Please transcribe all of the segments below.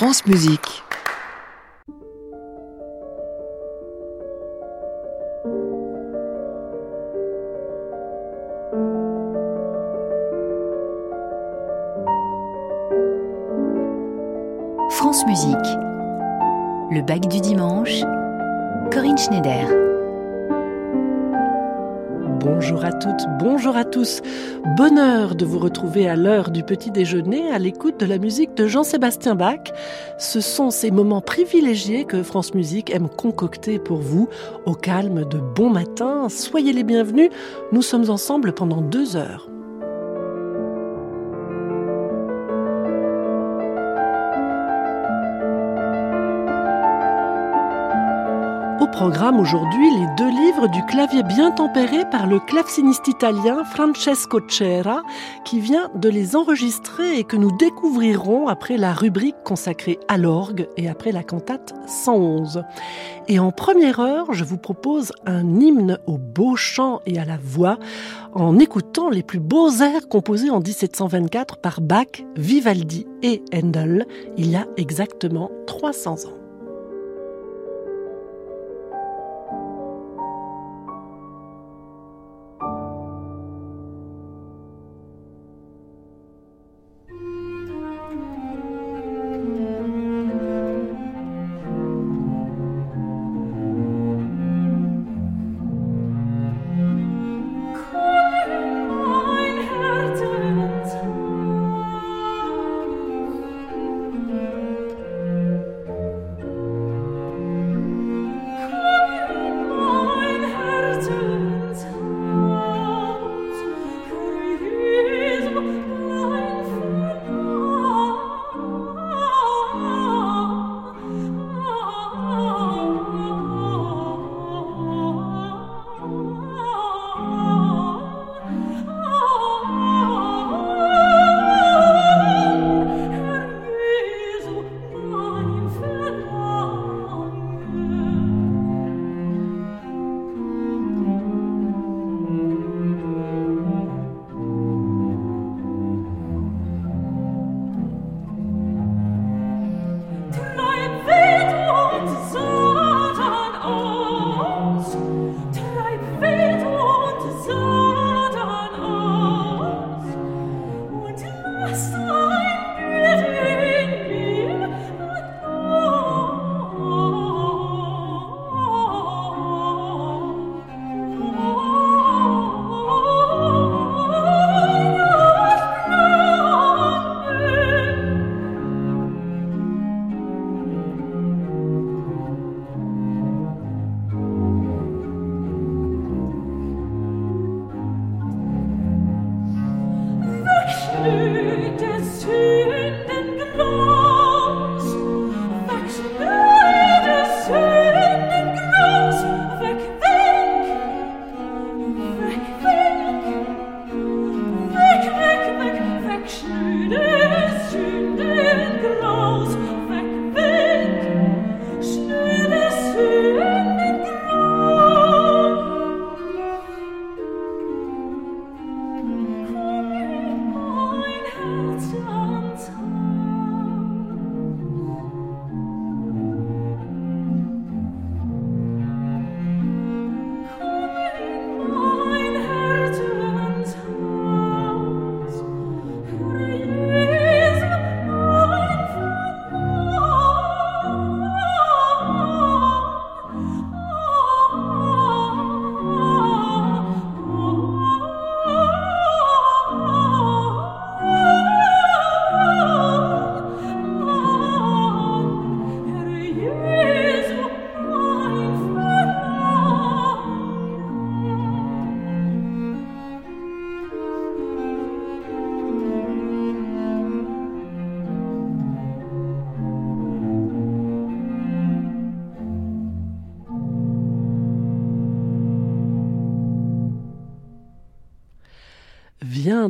France Musique. France Musique. Le bac du dimanche. Corinne Schneider. Bonjour à toutes, bonjour à tous. Bonheur de vous retrouver à l'heure du petit déjeuner à l'écoute de la musique de Jean-Sébastien Bach. Ce sont ces moments privilégiés que France Musique aime concocter pour vous au calme de bon matin. Soyez les bienvenus. Nous sommes ensemble pendant deux heures. Programme aujourd'hui, les deux livres du clavier bien tempéré par le claveciniste italien Francesco Cera, qui vient de les enregistrer et que nous découvrirons après la rubrique consacrée à l'orgue et après la cantate 111. Et en première heure, je vous propose un hymne au beau chant et à la voix en écoutant les plus beaux airs composés en 1724 par Bach, Vivaldi et Handel il y a exactement 300 ans.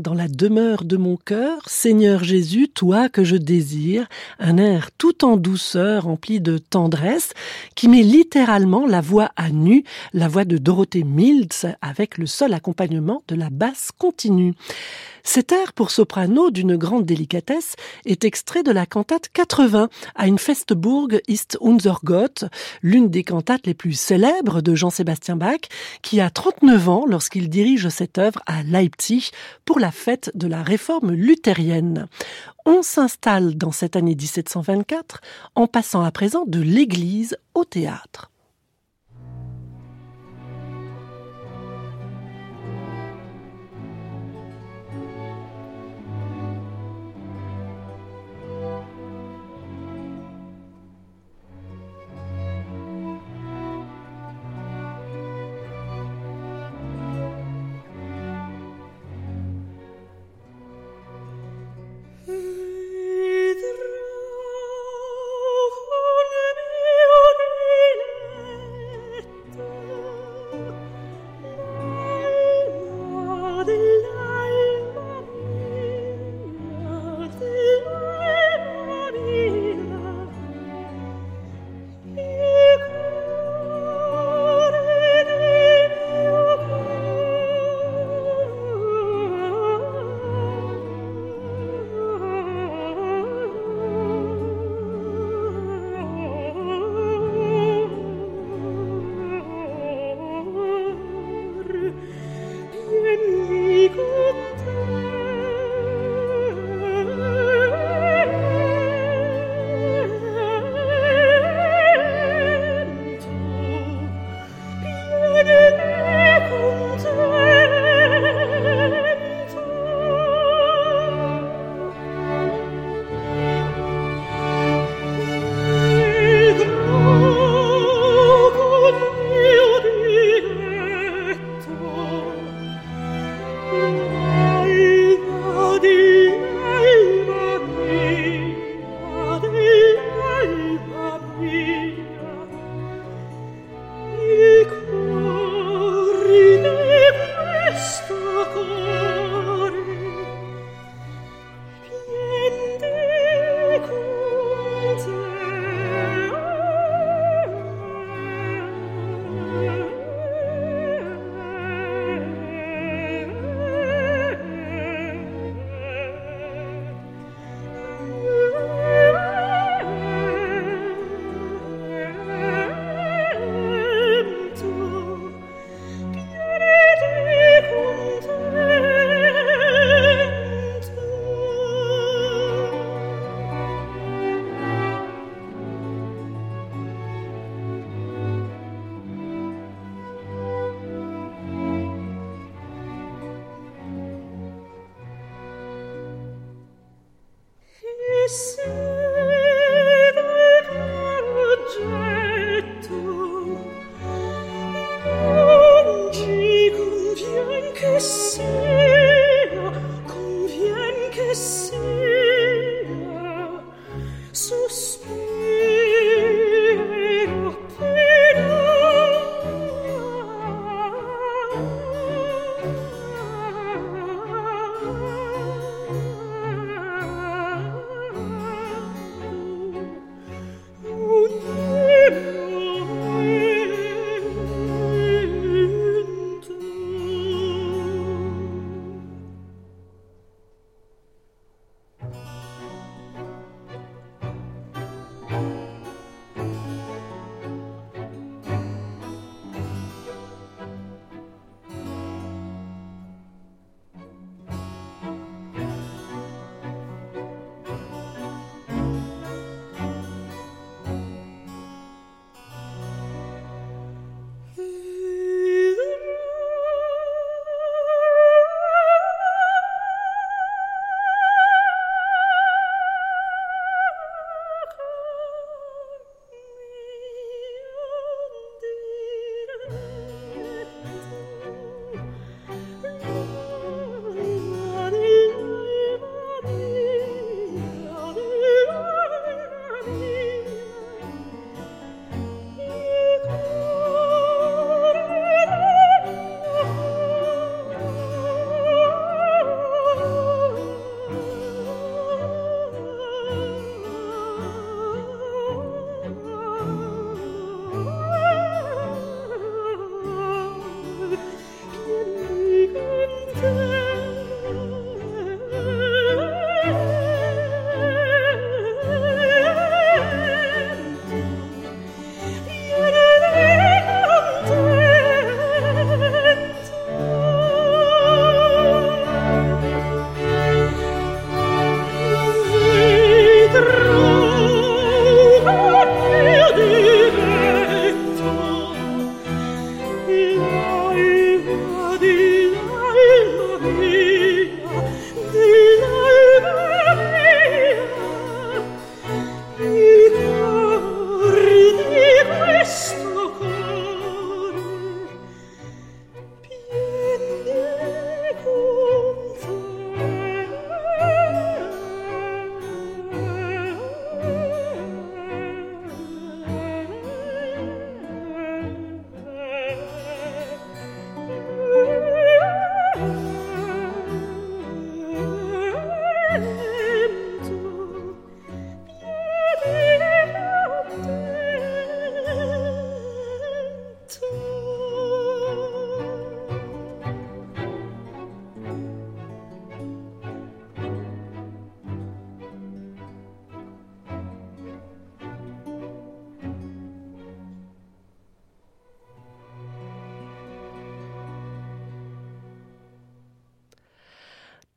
Dans la demeure de mon cœur, Seigneur Jésus, toi que je désire, un air tout en douceur, rempli de tendresse, qui met littéralement la voix à nu, la voix de Dorothée Mills, avec le seul accompagnement de la basse continue. Cet air pour soprano d'une grande délicatesse est extrait de la cantate 80 à une Festburg ist unser Gott, l'une des cantates les plus célèbres de Jean-Sébastien Bach, qui a 39 ans lorsqu'il dirige cette œuvre à Leipzig pour la fête de la réforme luthérienne. On s'installe dans cette année 1724 en passant à présent de l'église au théâtre.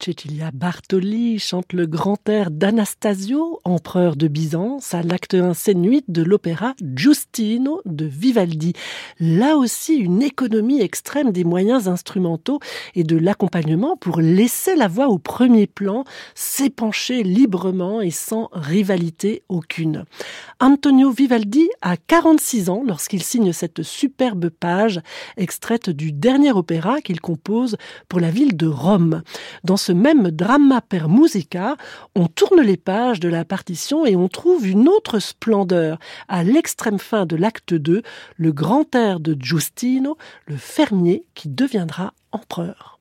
Cecilia Bartoli chante le grand air d'Anastasio, empereur de Byzance, à l'acte 1 scène 8 de l'opéra Giustino de Vivaldi. Là aussi, une économie extrême des moyens instrumentaux et de l'accompagnement pour laisser la voix au premier plan, s'épancher librement et sans rivalité aucune. Antonio Vivaldi a 46 ans lorsqu'il signe cette superbe page extraite du dernier opéra qu'il compose pour la ville de Rome. Dans ce même drama per musica, on tourne les pages de la partition et on trouve une autre splendeur. À l'extrême fin de l'acte 2, le grand air de Giustino, le fermier qui deviendra empereur.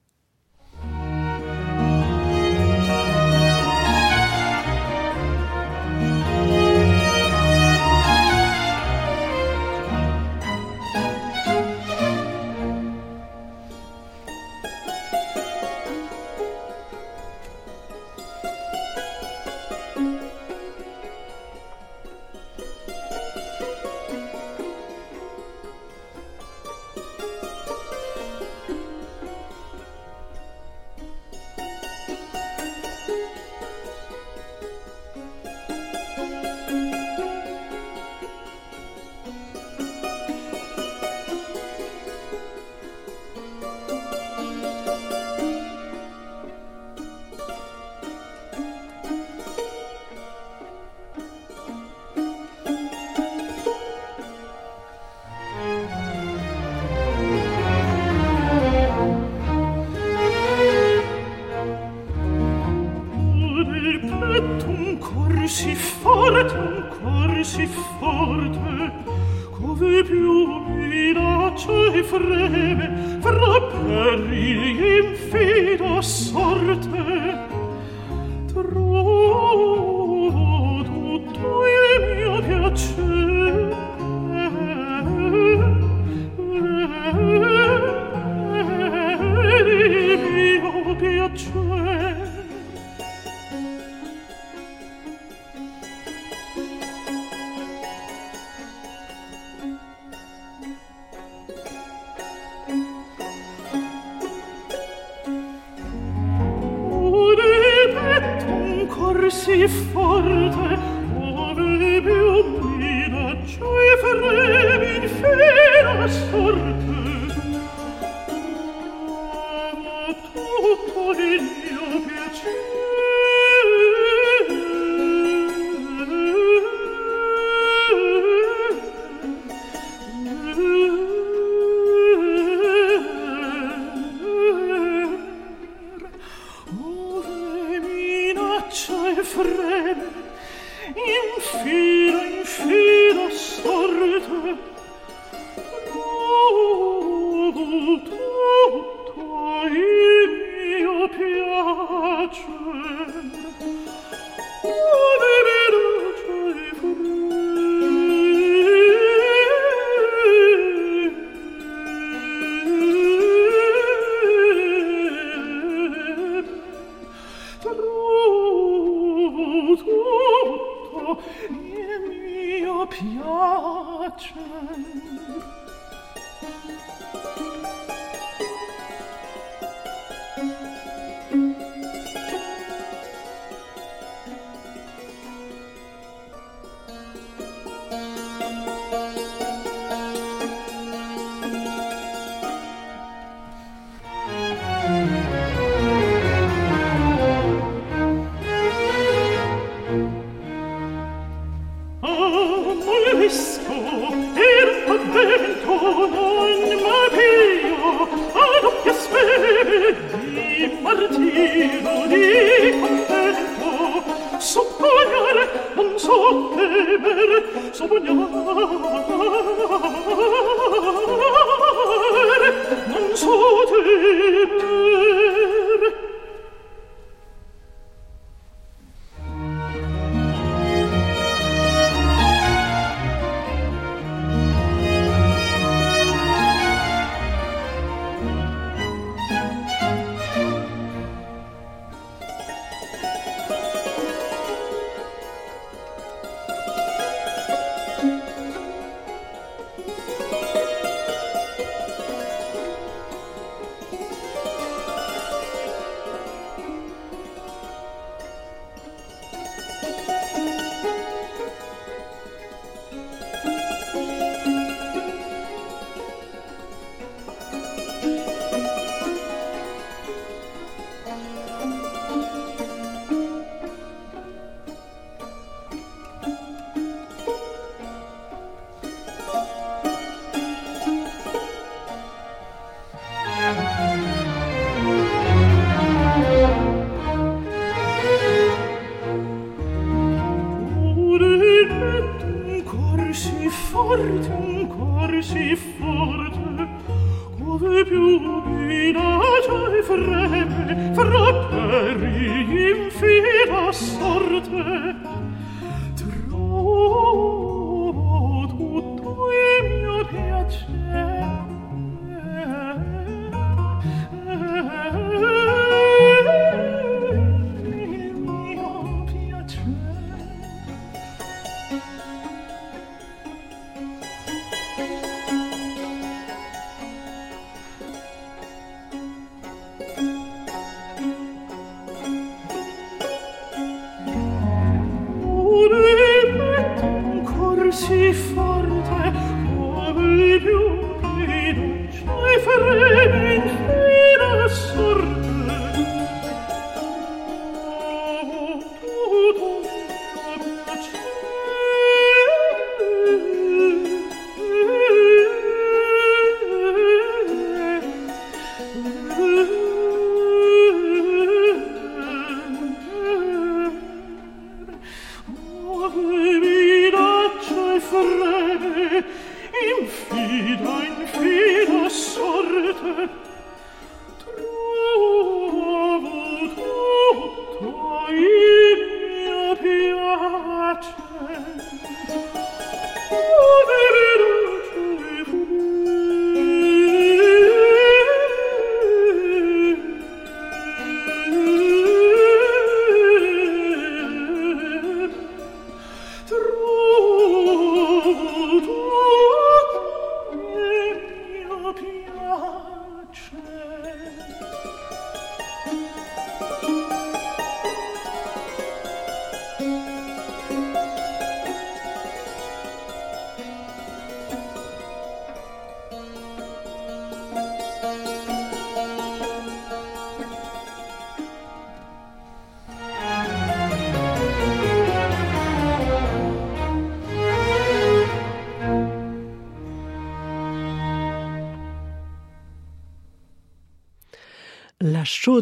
freme fra perili infida sorte trovo tutto il mio piacere il mio piacere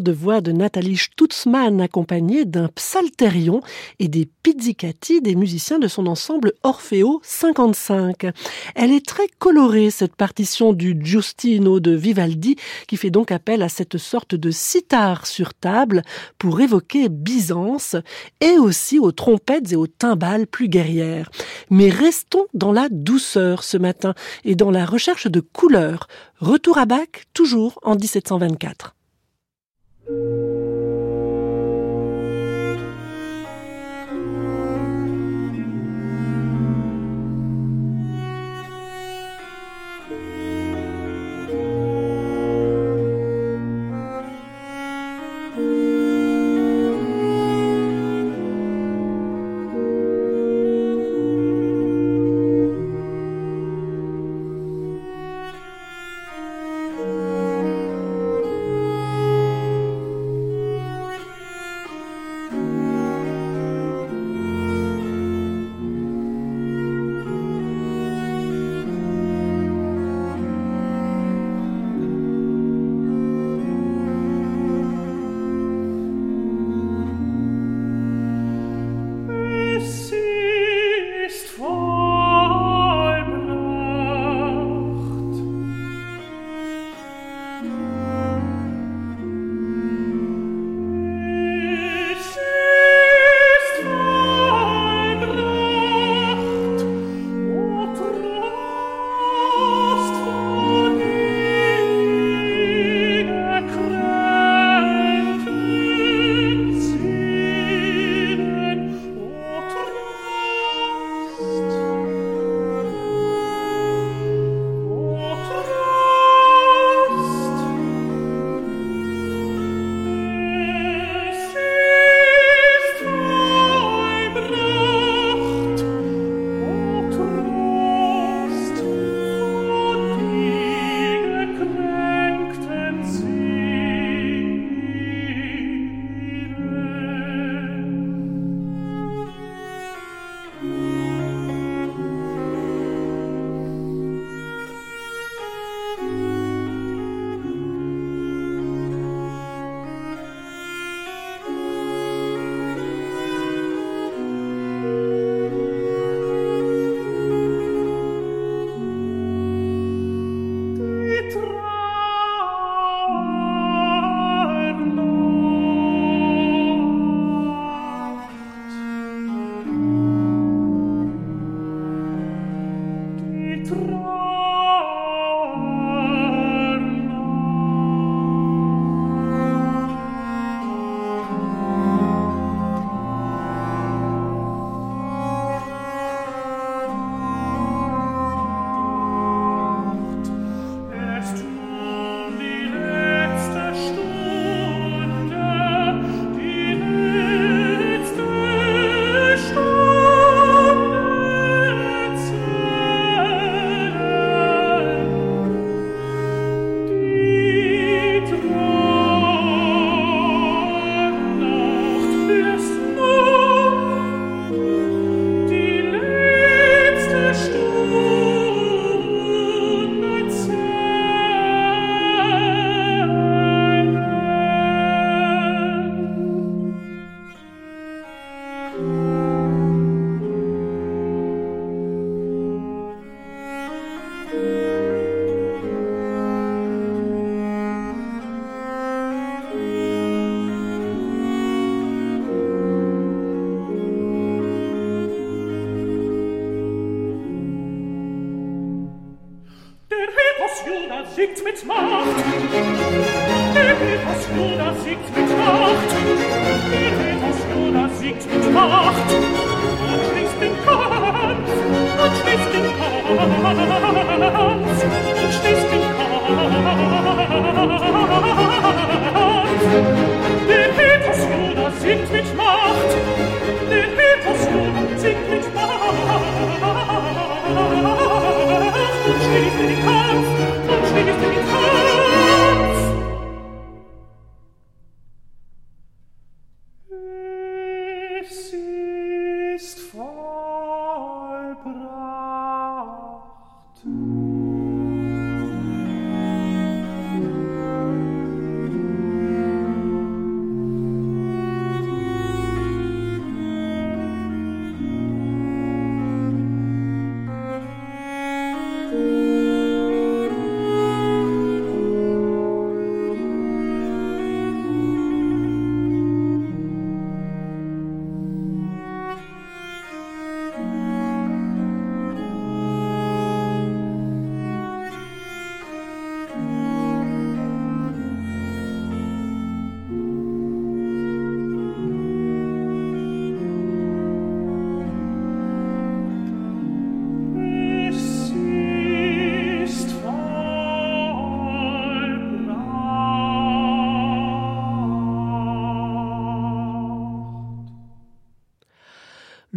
Chaude voix de Nathalie Stutzmann accompagnée d'un psalterion et des pizzicati des musiciens de son ensemble Orfeo 55. Elle est très colorée cette partition du Giustino de Vivaldi qui fait donc appel à cette sorte de sitar sur table pour évoquer Byzance et aussi aux trompettes et aux timbales plus guerrières. Mais restons dans la douceur ce matin et dans la recherche de couleurs. Retour à Bach toujours en 1724. Thank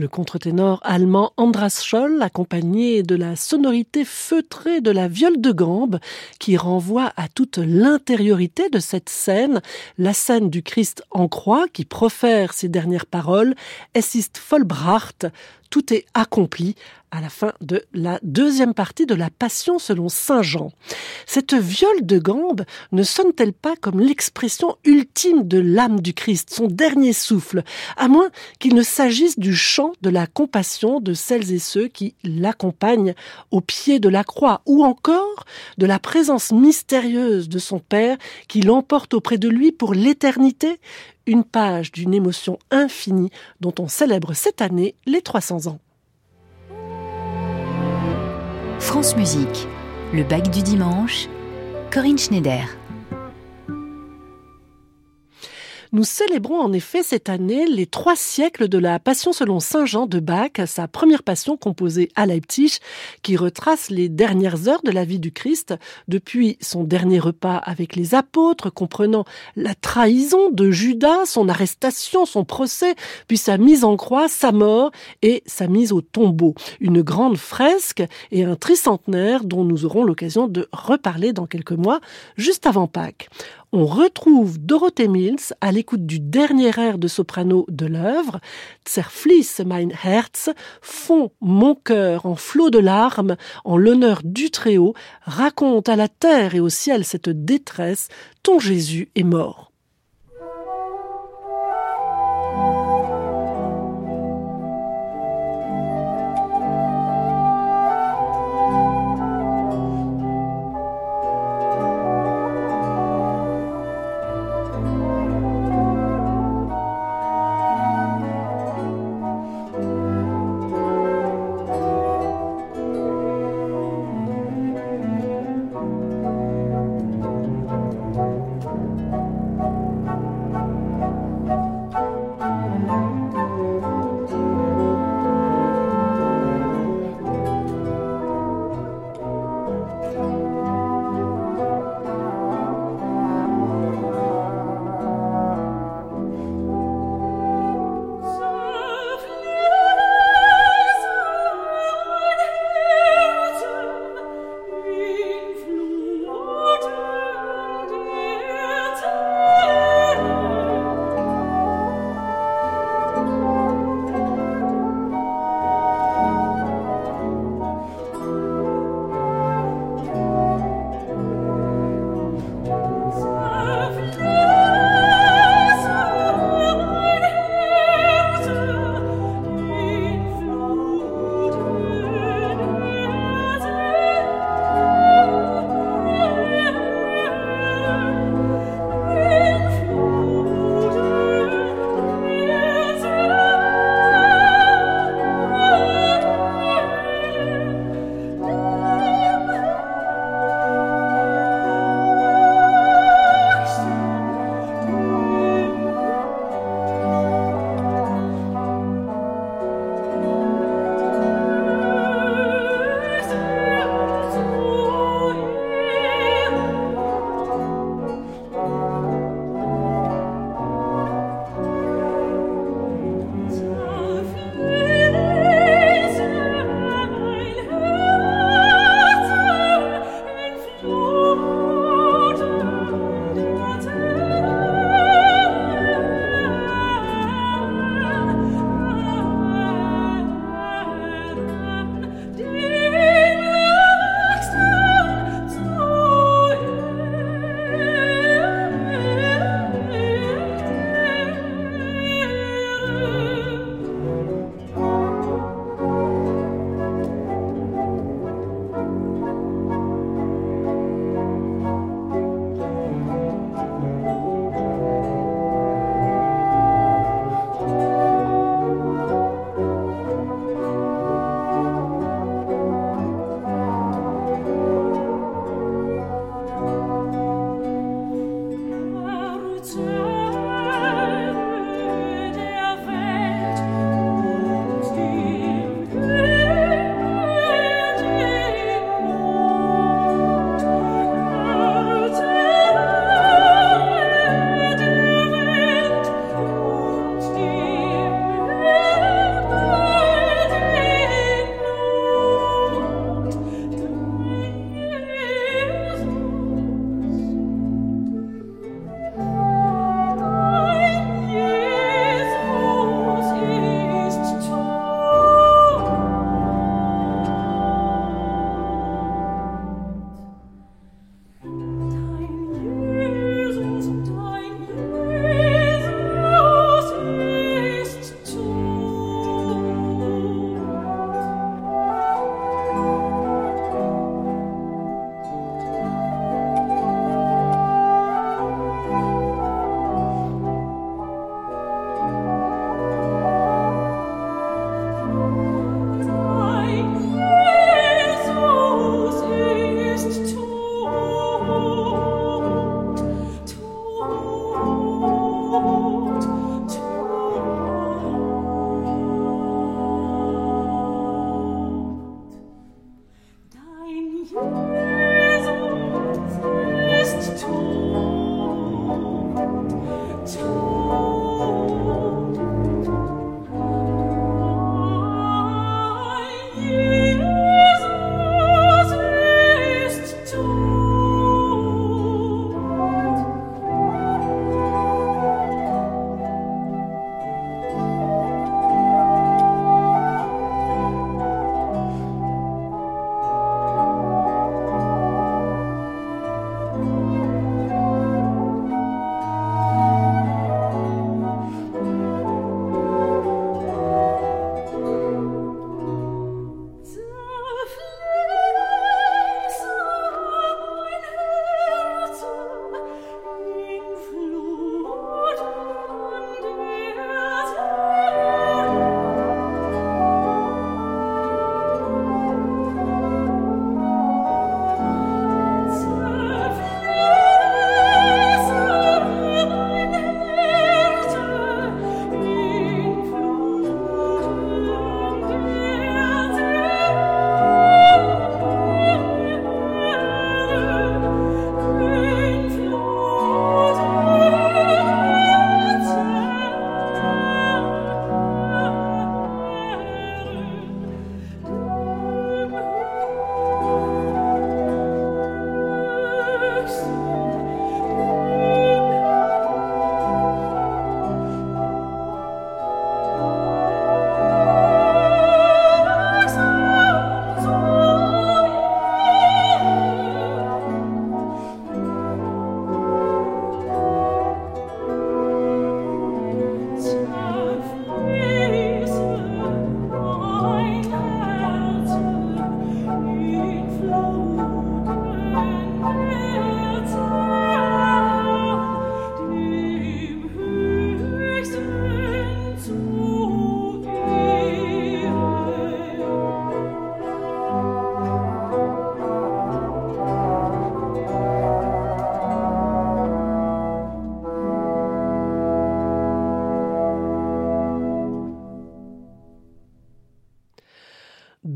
Le contre-ténor allemand Andras Scholl, accompagné de la sonorité feutrée de la viole de gambe, qui renvoie à toute l'intériorité de cette scène, la scène du Christ en croix qui profère ses dernières paroles, Es ist vollbracht, tout est accompli à la fin de la deuxième partie de la Passion selon Saint Jean. Cette viole de gambe ne sonne-t-elle pas comme l'expression ultime de l'âme du Christ, son dernier souffle, à moins qu'il ne s'agisse du chant de la compassion de celles et ceux qui l'accompagnent au pied de la croix, ou encore de la présence mystérieuse de son Père qui l'emporte auprès de lui pour l'éternité, une page d'une émotion infinie dont on célèbre cette année les 300 ans. France Musique, le bac du dimanche, Corinne Schneider. Nous célébrons en effet cette année les trois siècles de la Passion selon Saint Jean de Bach, sa première passion composée à Leipzig, qui retrace les dernières heures de la vie du Christ, depuis son dernier repas avec les apôtres, comprenant la trahison de Judas, son arrestation, son procès, puis sa mise en croix, sa mort et sa mise au tombeau. Une grande fresque et un tricentenaire dont nous aurons l'occasion de reparler dans quelques mois, juste avant Pâques on retrouve Dorothée Mills à l'écoute du dernier air de soprano de l'œuvre, Zerfließ mein Herz, fond mon cœur en flot de larmes, en l'honneur du Très-Haut, raconte à la terre et au ciel cette détresse, ton Jésus est mort.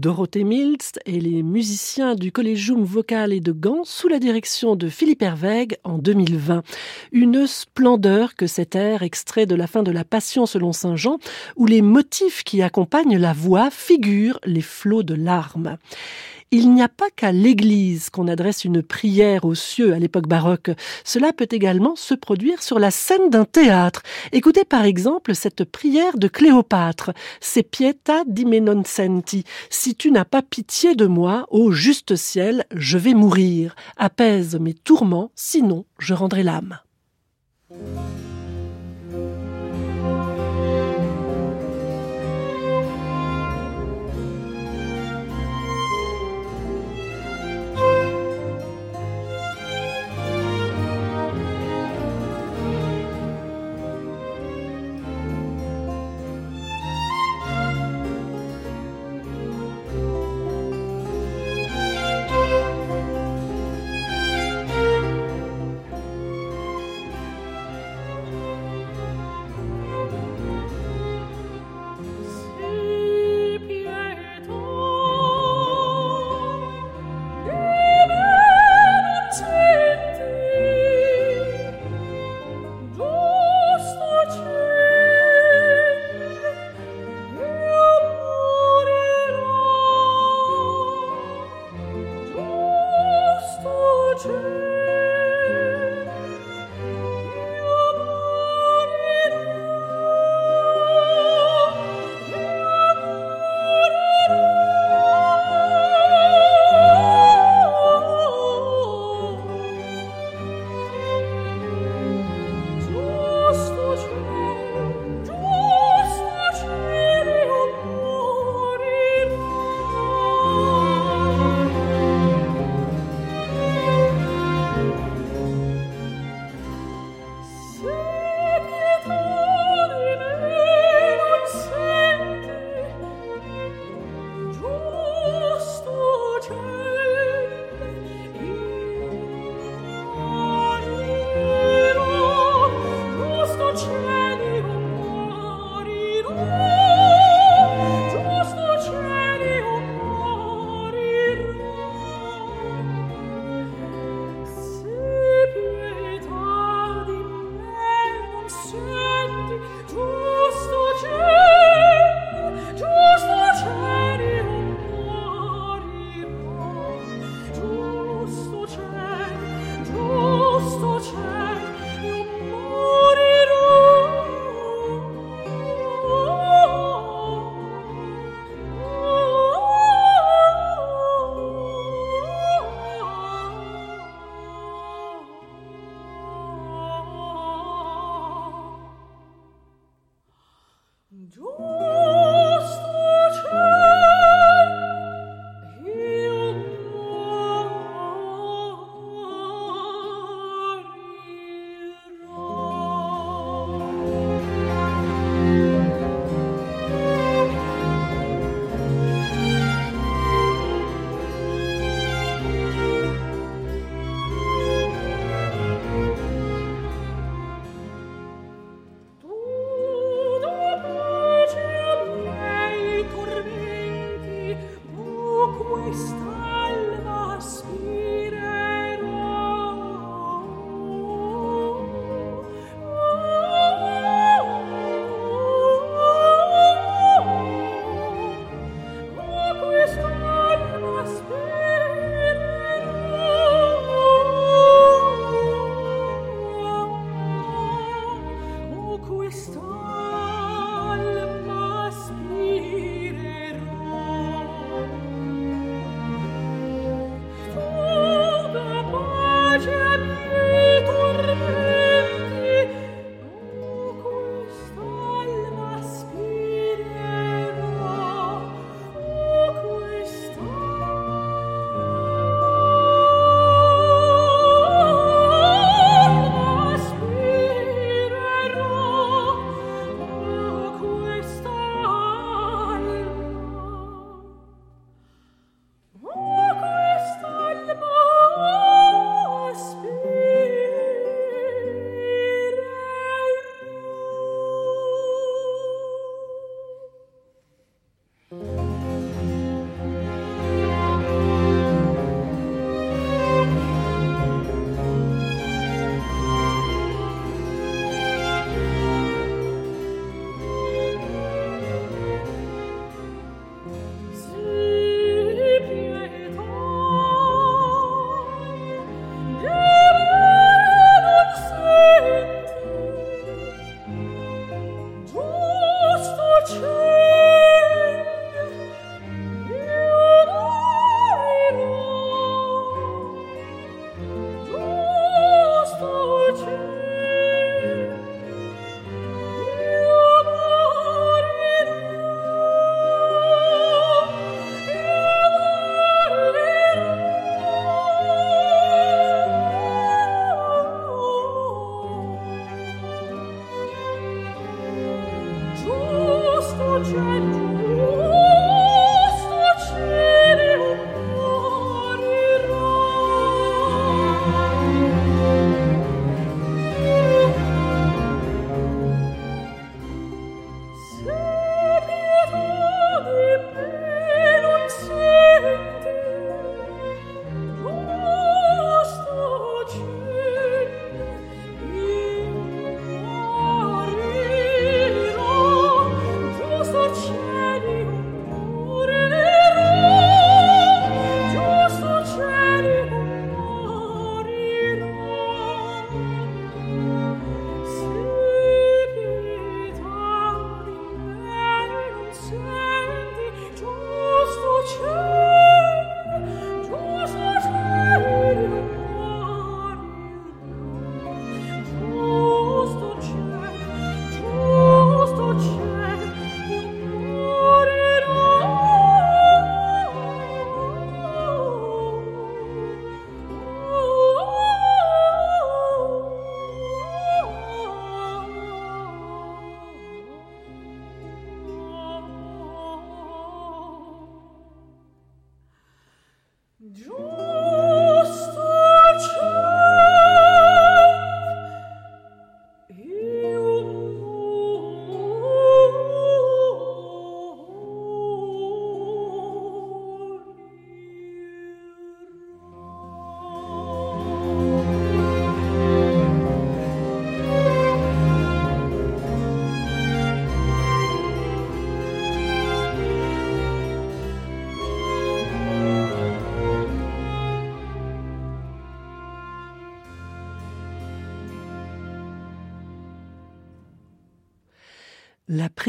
Dorothée Mills et les musiciens du Collegium Vocale de Gand sous la direction de Philippe Herweg en 2020. Une splendeur que cet air extrait de la fin de la Passion selon Saint Jean, où les motifs qui accompagnent la voix figurent les flots de larmes. Il n'y a pas qu'à l'église qu'on adresse une prière aux cieux à l'époque baroque. Cela peut également se produire sur la scène d'un théâtre. Écoutez par exemple cette prière de Cléopâtre. C'est pieta di non senti. Si tu n'as pas pitié de moi, ô juste ciel, je vais mourir. Apaise mes tourments, sinon je rendrai l'âme.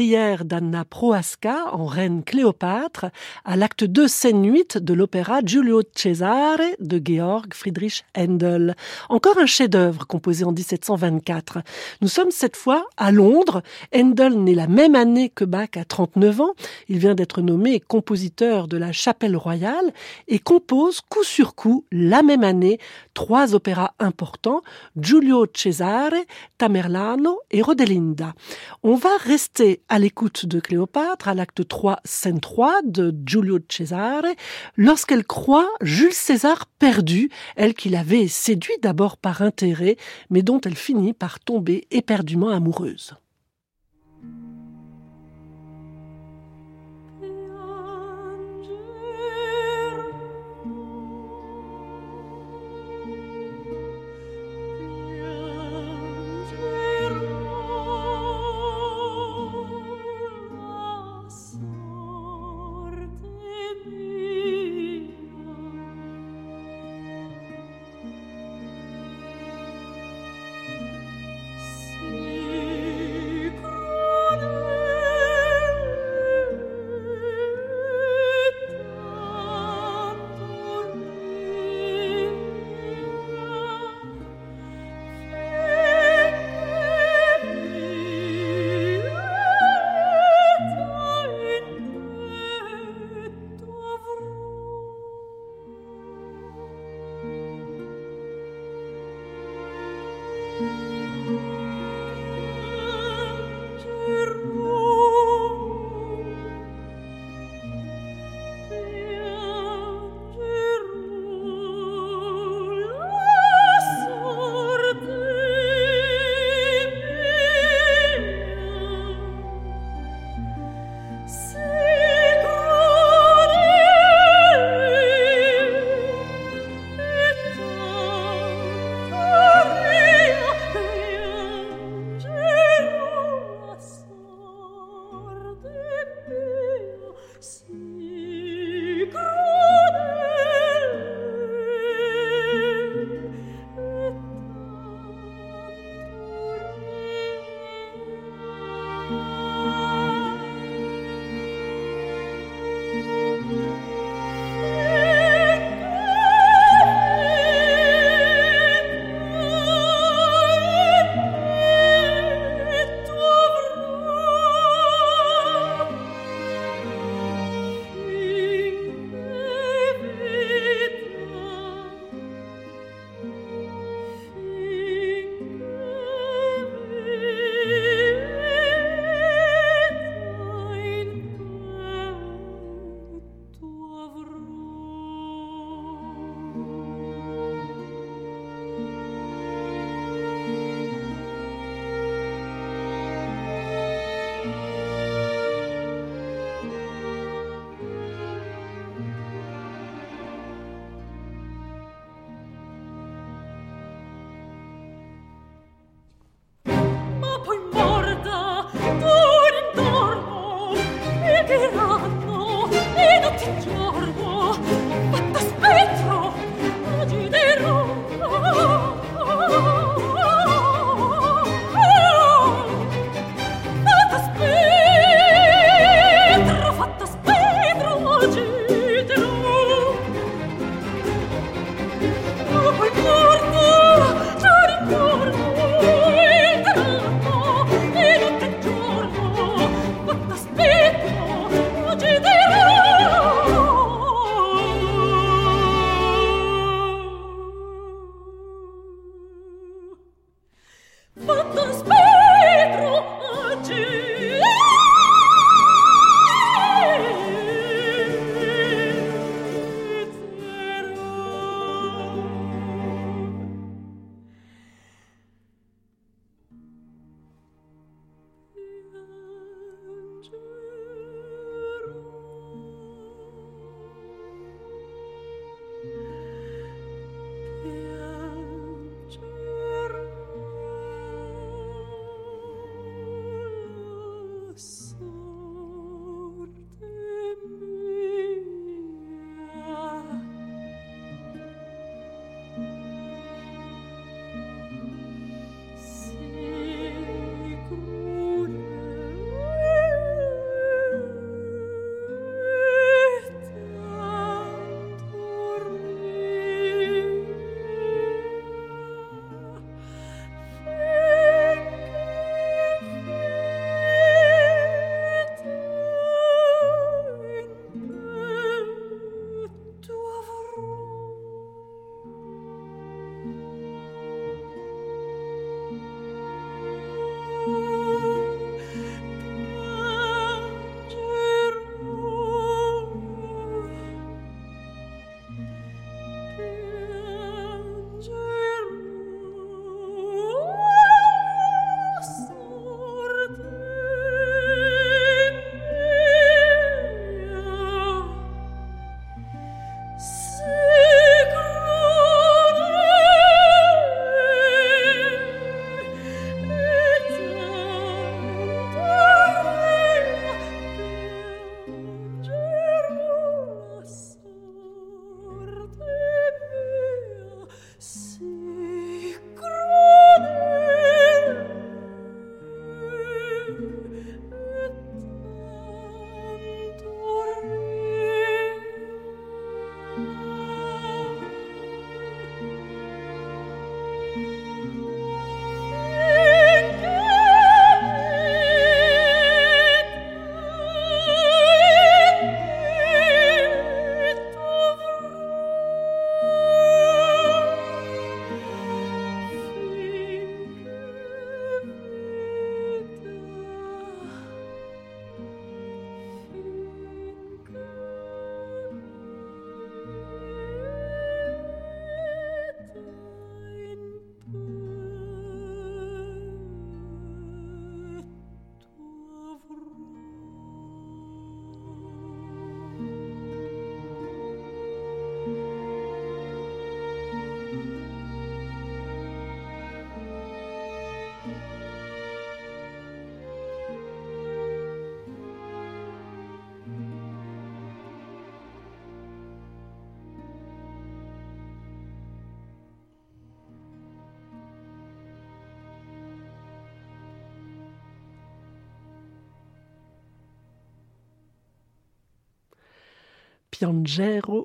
d'Anna Proasca en reine Cléopâtre à l'acte 2 scène 8 de l'opéra Giulio Cesare de Georg Friedrich Händel. Encore un chef-d'œuvre composé en 1724. Nous sommes cette fois à Londres. Handel naît la même année que Bach à 39 ans. Il vient d'être nommé compositeur de la Chapelle Royale et compose coup sur coup la même année trois opéras importants, Giulio Cesare, Tamerlano et Rodelinda. On va rester à l'écoute de Cléopâtre à l'acte 3, scène 3 de Giulio Cesare, lorsqu'elle croit Jules César perdu, elle qui l'avait séduit d'abord par intérêt, mais dont elle finit par tomber éperdument amoureuse.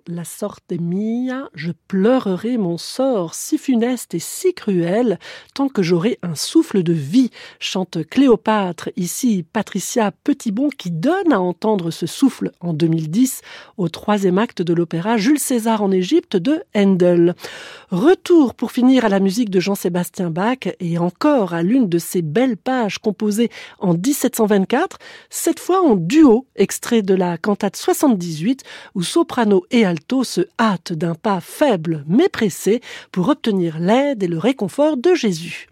La sorte mia, je pleurerai mon sort si funeste et si cruel, tant que j'aurai un souffle de vie, chante Cléopâtre, ici Patricia Petitbon, qui donne à entendre ce souffle en 2010 au troisième acte de l'opéra Jules César en Égypte de Handel. Retour pour finir à la musique de Jean-Sébastien Bach et encore à l'une de ces belles pages composées en 1724, cette fois en duo, extrait de la cantate 78, où soprano et alto se hâtent d'un pas faible mais pressé pour obtenir l'aide et le réconfort de Jésus.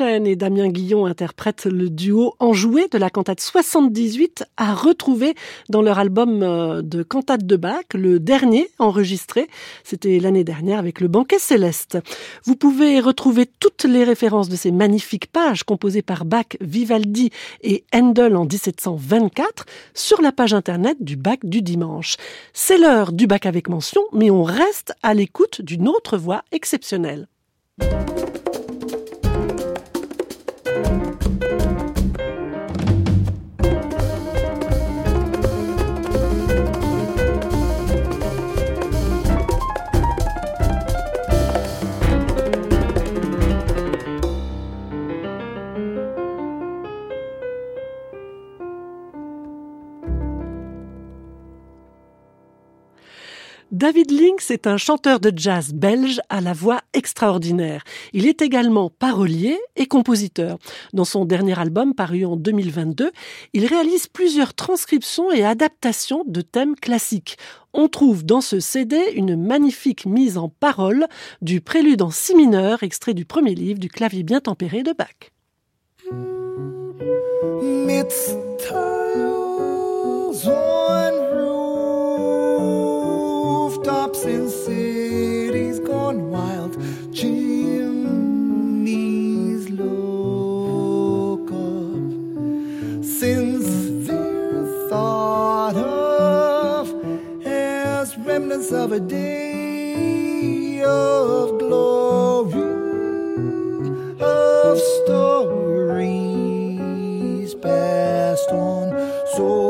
Et Damien Guillon interprètent le duo enjoué de la cantate 78 à retrouver dans leur album euh, de cantate de Bach, le dernier enregistré. C'était l'année dernière avec le banquet céleste. Vous pouvez retrouver toutes les références de ces magnifiques pages composées par Bach, Vivaldi et Handel en 1724 sur la page internet du Bach du dimanche. C'est l'heure du Bach avec mention, mais on reste à l'écoute d'une autre voix exceptionnelle. David Links est un chanteur de jazz belge à la voix extraordinaire. Il est également parolier et compositeur. Dans son dernier album paru en 2022, il réalise plusieurs transcriptions et adaptations de thèmes classiques. On trouve dans ce CD une magnifique mise en parole du prélude en si mineur extrait du premier livre du clavier bien tempéré de Bach. In cities gone wild. Chimneys look up since they're thought of as remnants of a day of glory, of stories passed on. So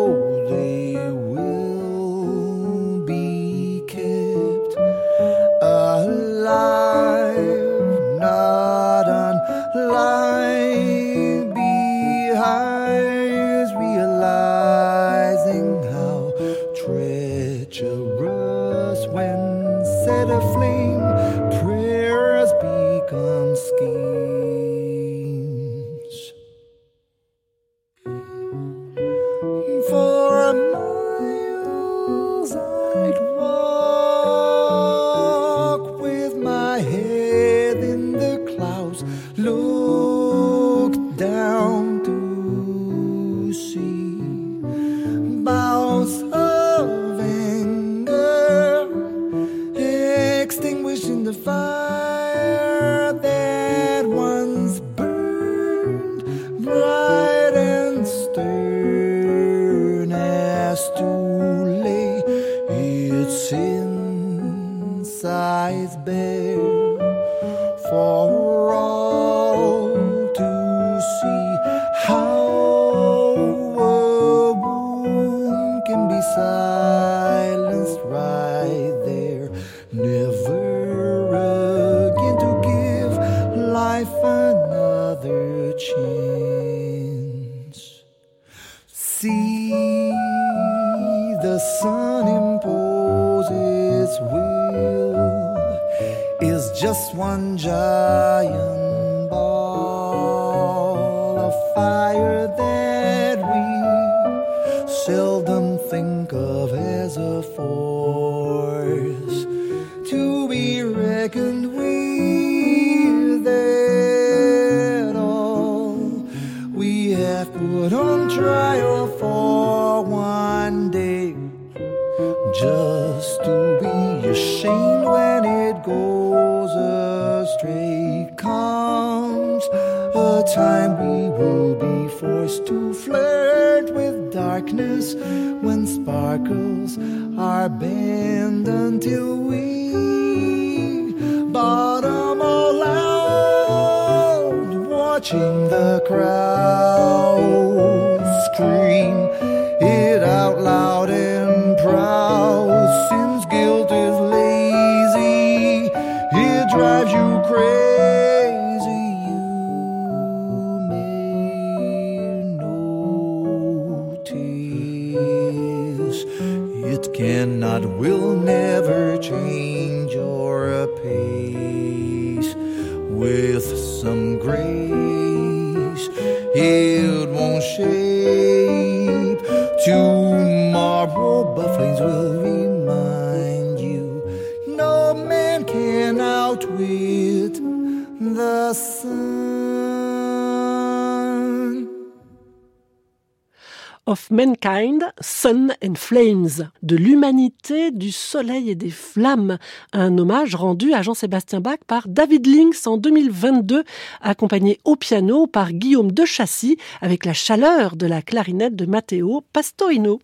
Sun and Flames, de l'humanité, du soleil et des flammes, un hommage rendu à Jean-Sébastien Bach par David Links en 2022, accompagné au piano par Guillaume de Chassis avec la chaleur de la clarinette de Matteo Pastorino.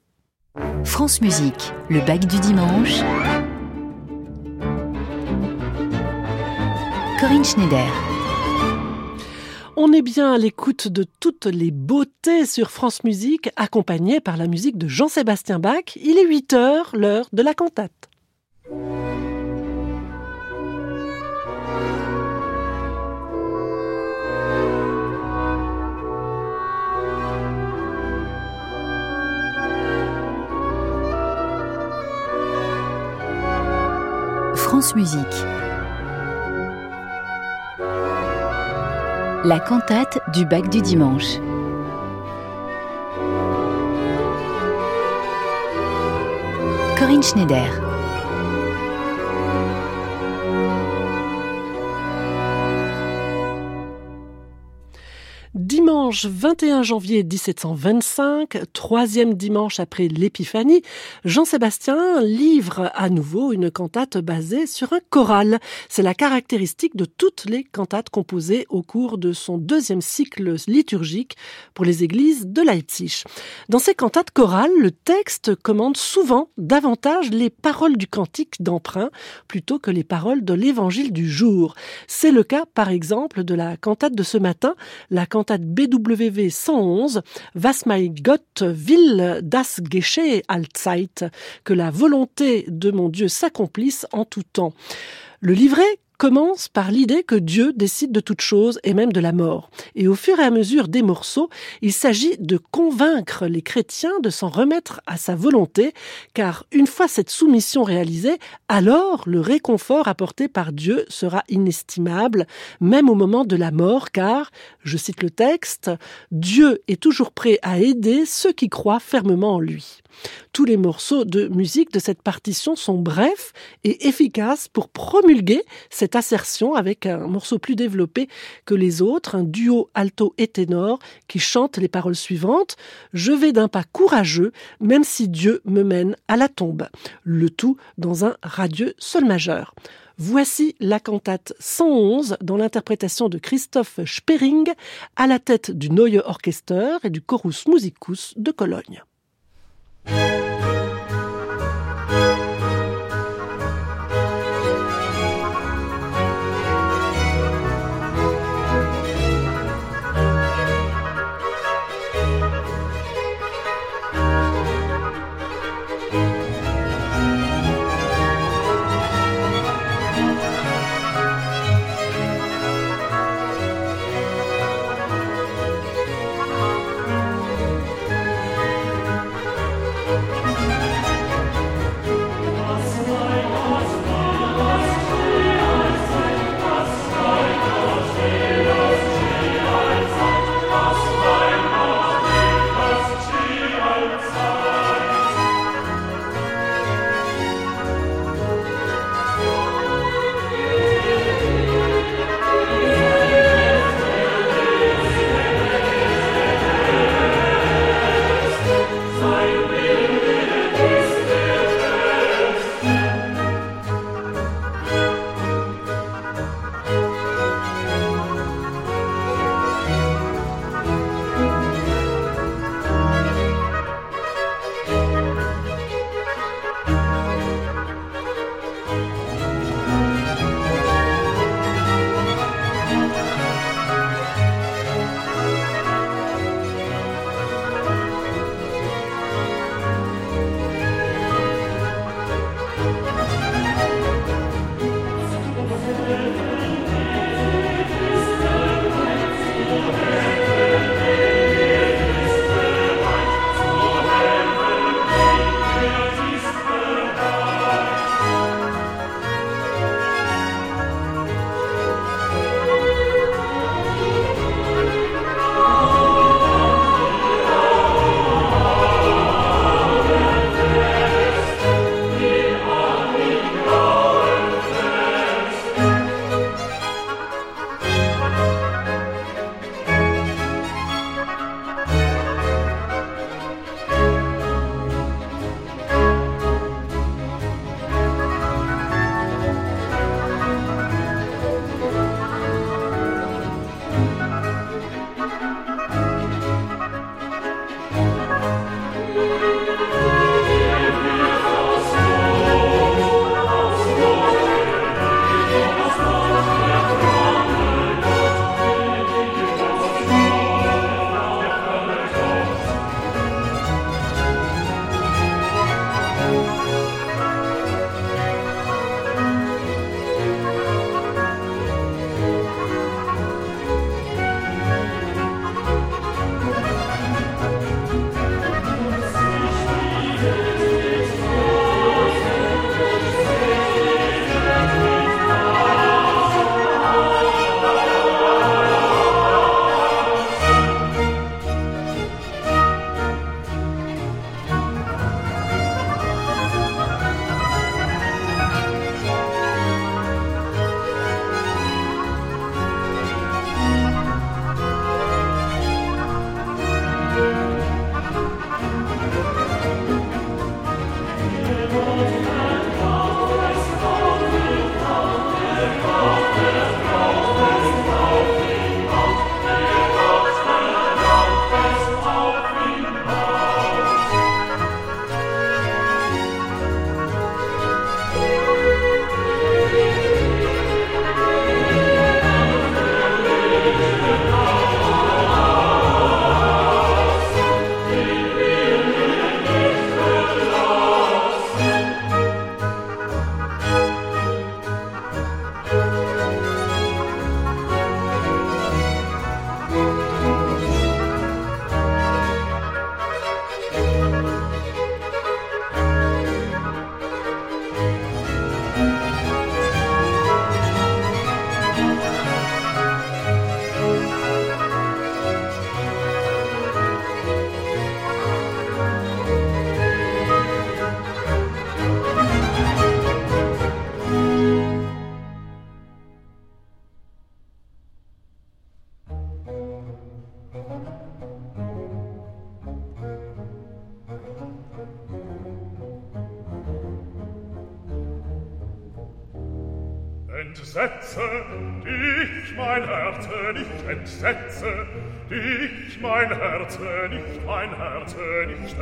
France Musique, le bac du dimanche. Corinne Schneider. On est bien à l'écoute de toutes les beautés sur France Musique, accompagnée par la musique de Jean-Sébastien Bach. Il est 8 heures, l'heure de la cantate. France Musique. La cantate du bac du dimanche. Corinne Schneider. Dimanche 21 janvier 1725, troisième dimanche après l'Épiphanie, Jean-Sébastien livre à nouveau une cantate basée sur un choral. C'est la caractéristique de toutes les cantates composées au cours de son deuxième cycle liturgique pour les églises de Leipzig. Dans ces cantates chorales, le texte commande souvent davantage les paroles du cantique d'emprunt plutôt que les paroles de l'évangile du jour. C'est le cas, par exemple, de la cantate de ce matin, la BWV 111, Was mein Gott will das geschehe allzeit, que la volonté de mon Dieu s'accomplisse en tout temps. Le livret commence par l'idée que Dieu décide de toute chose et même de la mort. Et au fur et à mesure des morceaux, il s'agit de convaincre les chrétiens de s'en remettre à sa volonté, car une fois cette soumission réalisée, alors le réconfort apporté par Dieu sera inestimable, même au moment de la mort, car, je cite le texte, Dieu est toujours prêt à aider ceux qui croient fermement en lui. Tous les morceaux de musique de cette partition sont brefs et efficaces pour promulguer cette assertion avec un morceau plus développé que les autres, un duo alto et ténor qui chante les paroles suivantes. Je vais d'un pas courageux, même si Dieu me mène à la tombe. Le tout dans un radieux sol majeur. Voici la cantate 111 dans l'interprétation de Christophe Spering à la tête du Neue Orchester et du Chorus Musicus de Cologne. Thank you.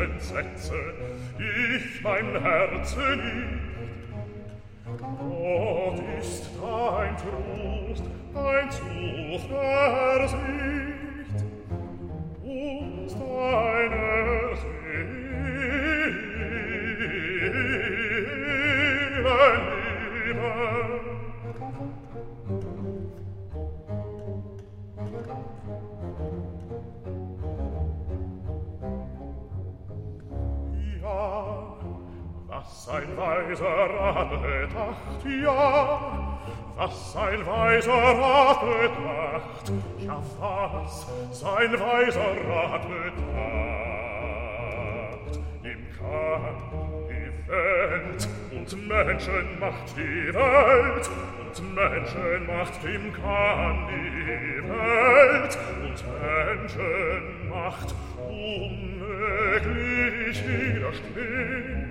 entsetze ich mein Herze nicht. Gott ist ein Trost, ein Zug der Sicht und deine Seele Liebe. Thank you. weiser Rat bedacht, ja, was sein weiser Rat bedacht, ja, was sein weiser Rat bedacht. Nimm kann die Welt und Menschen macht die Welt und Menschen macht ihm kann die Welt und Menschen macht unmöglich widerstehen.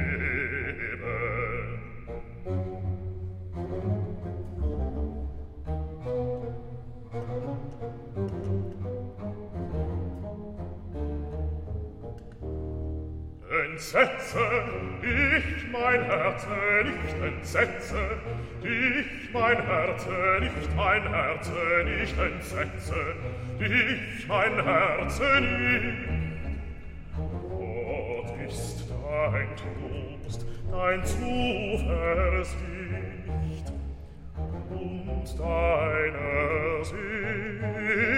entsetze, ich mein Herze nicht entsetze, ich mein Herze nicht mein Herze nicht entsetze, ich mein Herze nicht. Gott ist dein Trost, dein Zuversicht und deine Seele.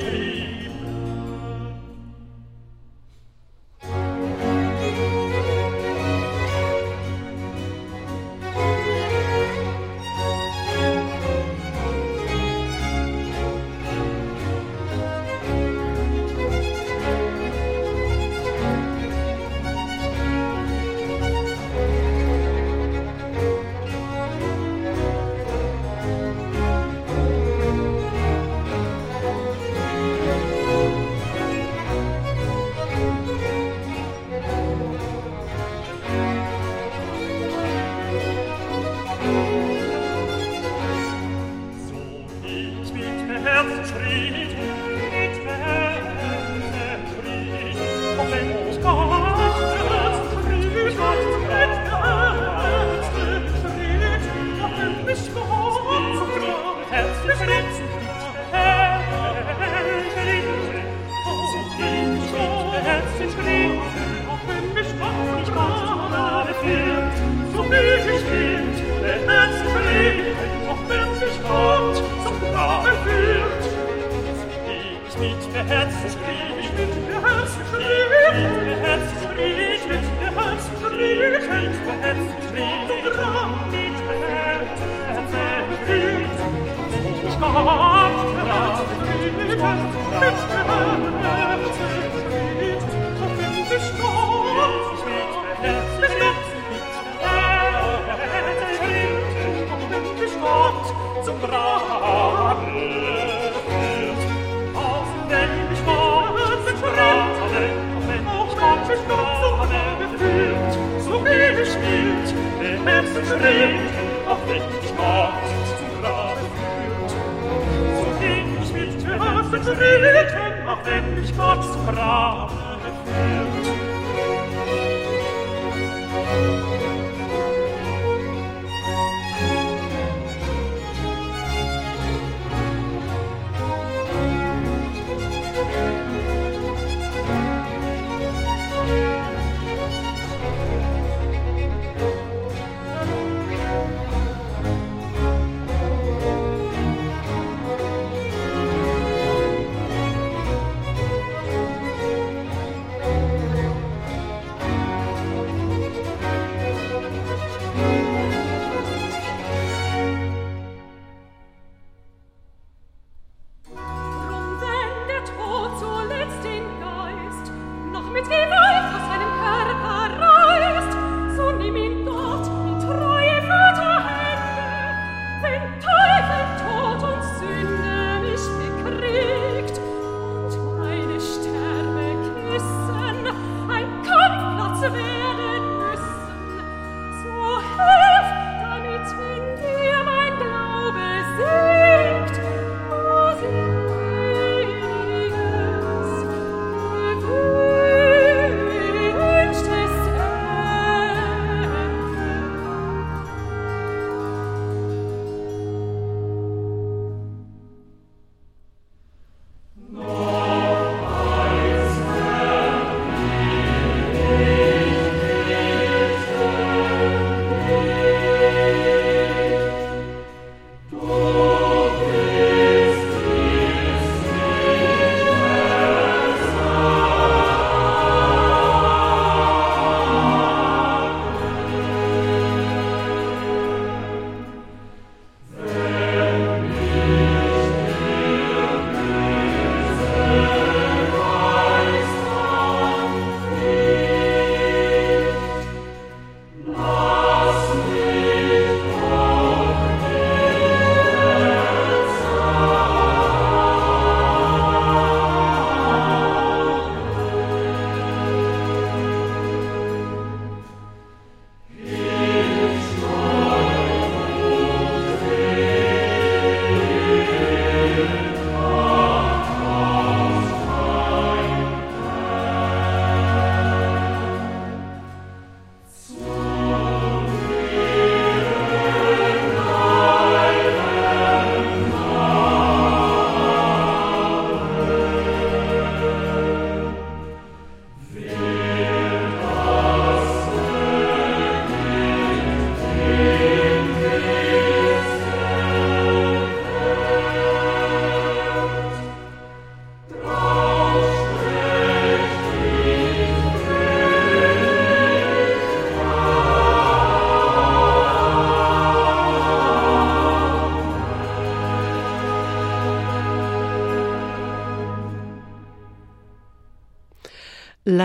Thank you.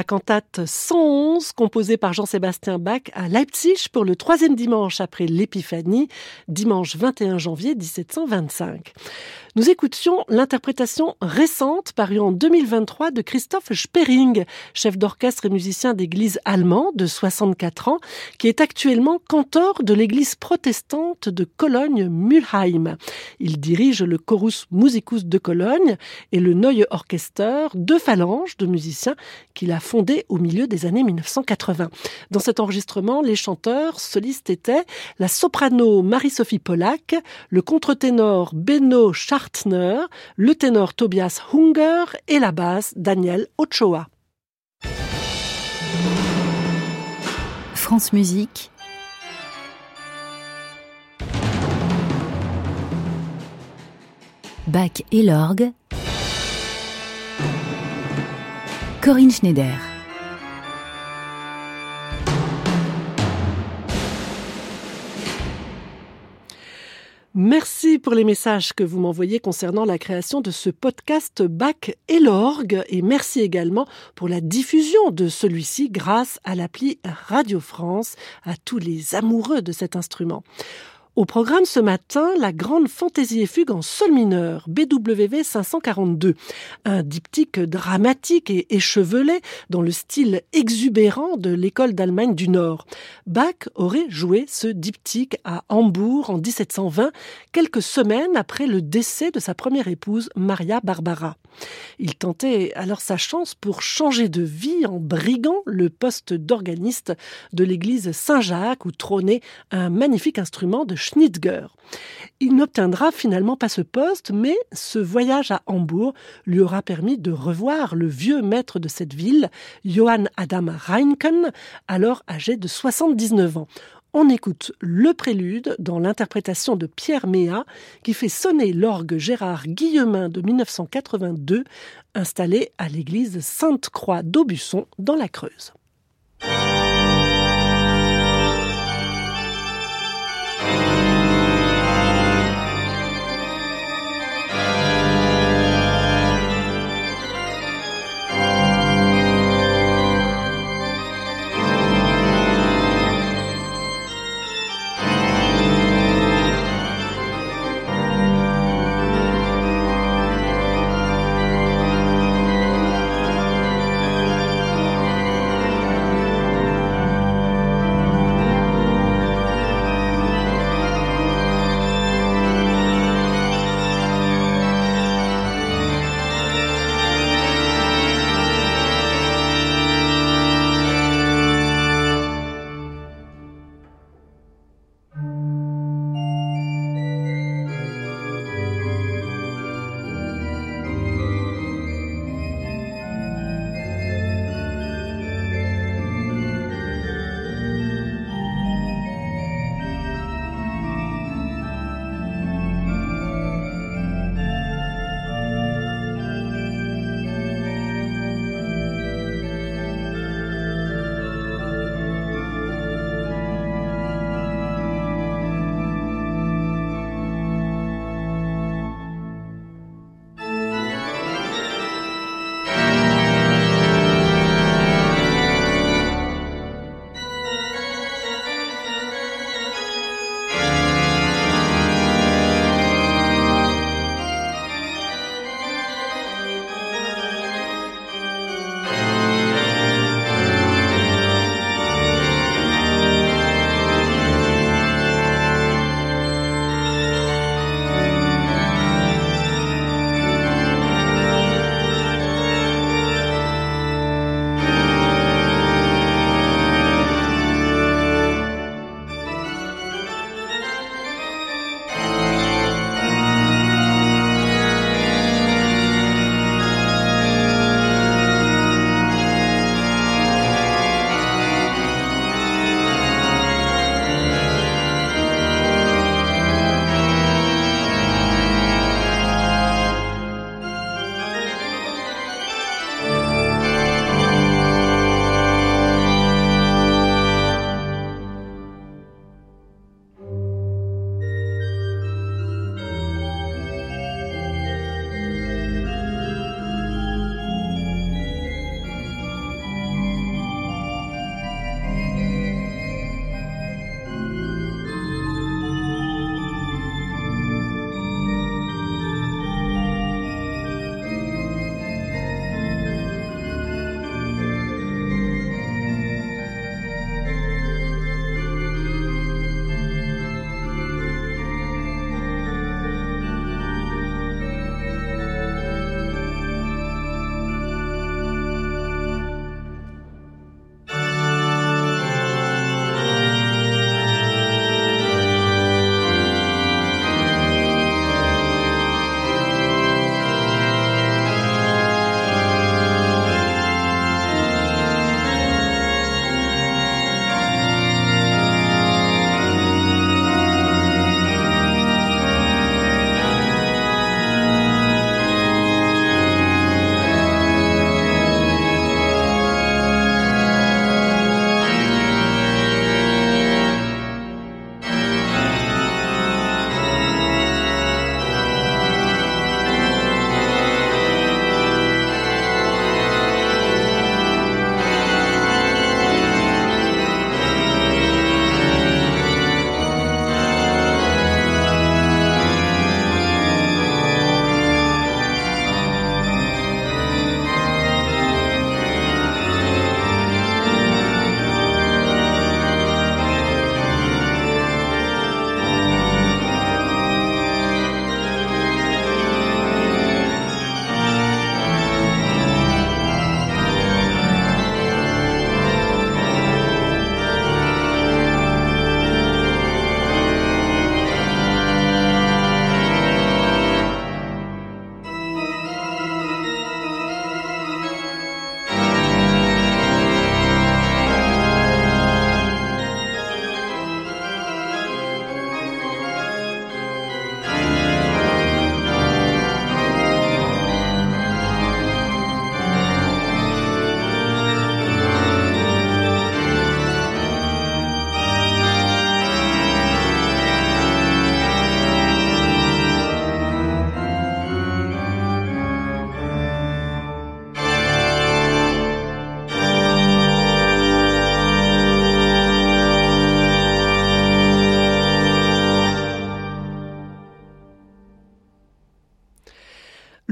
Cantate 111 composée par Jean-Sébastien Bach à Leipzig pour le troisième dimanche après l'Épiphanie, dimanche 21 janvier 1725. Nous écoutions l'interprétation récente parue en 2023 de Christophe Spering, chef d'orchestre et musicien d'église allemand de 64 ans, qui est actuellement cantor de l'église protestante de Cologne-Mülheim. Il dirige le Chorus Musicus de Cologne et le Neue Orchester, deux phalanges de musiciens qu'il a fondés au milieu des années 1980. Dans cet enregistrement, les chanteurs solistes étaient la soprano Marie-Sophie Pollack, le contre-ténor Benno Le ténor Tobias Hunger et la basse Daniel Ochoa. France Musique. Bach et l'orgue. Corinne Schneider Merci pour les messages que vous m'envoyez concernant la création de ce podcast Bac et l'orgue et merci également pour la diffusion de celui-ci grâce à l'appli Radio France à tous les amoureux de cet instrument. Au programme ce matin, la grande fantaisie et fugue en sol mineur, BWV 542. Un diptyque dramatique et échevelé dans le style exubérant de l'école d'Allemagne du Nord. Bach aurait joué ce diptyque à Hambourg en 1720, quelques semaines après le décès de sa première épouse, Maria Barbara. Il tentait alors sa chance pour changer de vie en briguant le poste d'organiste de l'église Saint-Jacques où trônait un magnifique instrument de Schnitger. Il n'obtiendra finalement pas ce poste, mais ce voyage à Hambourg lui aura permis de revoir le vieux maître de cette ville, Johann Adam Reinken, alors âgé de 79 ans. On écoute le prélude dans l'interprétation de Pierre Méa qui fait sonner l'orgue Gérard Guillemin de 1982 installé à l'église Sainte-Croix d'Aubusson dans la Creuse.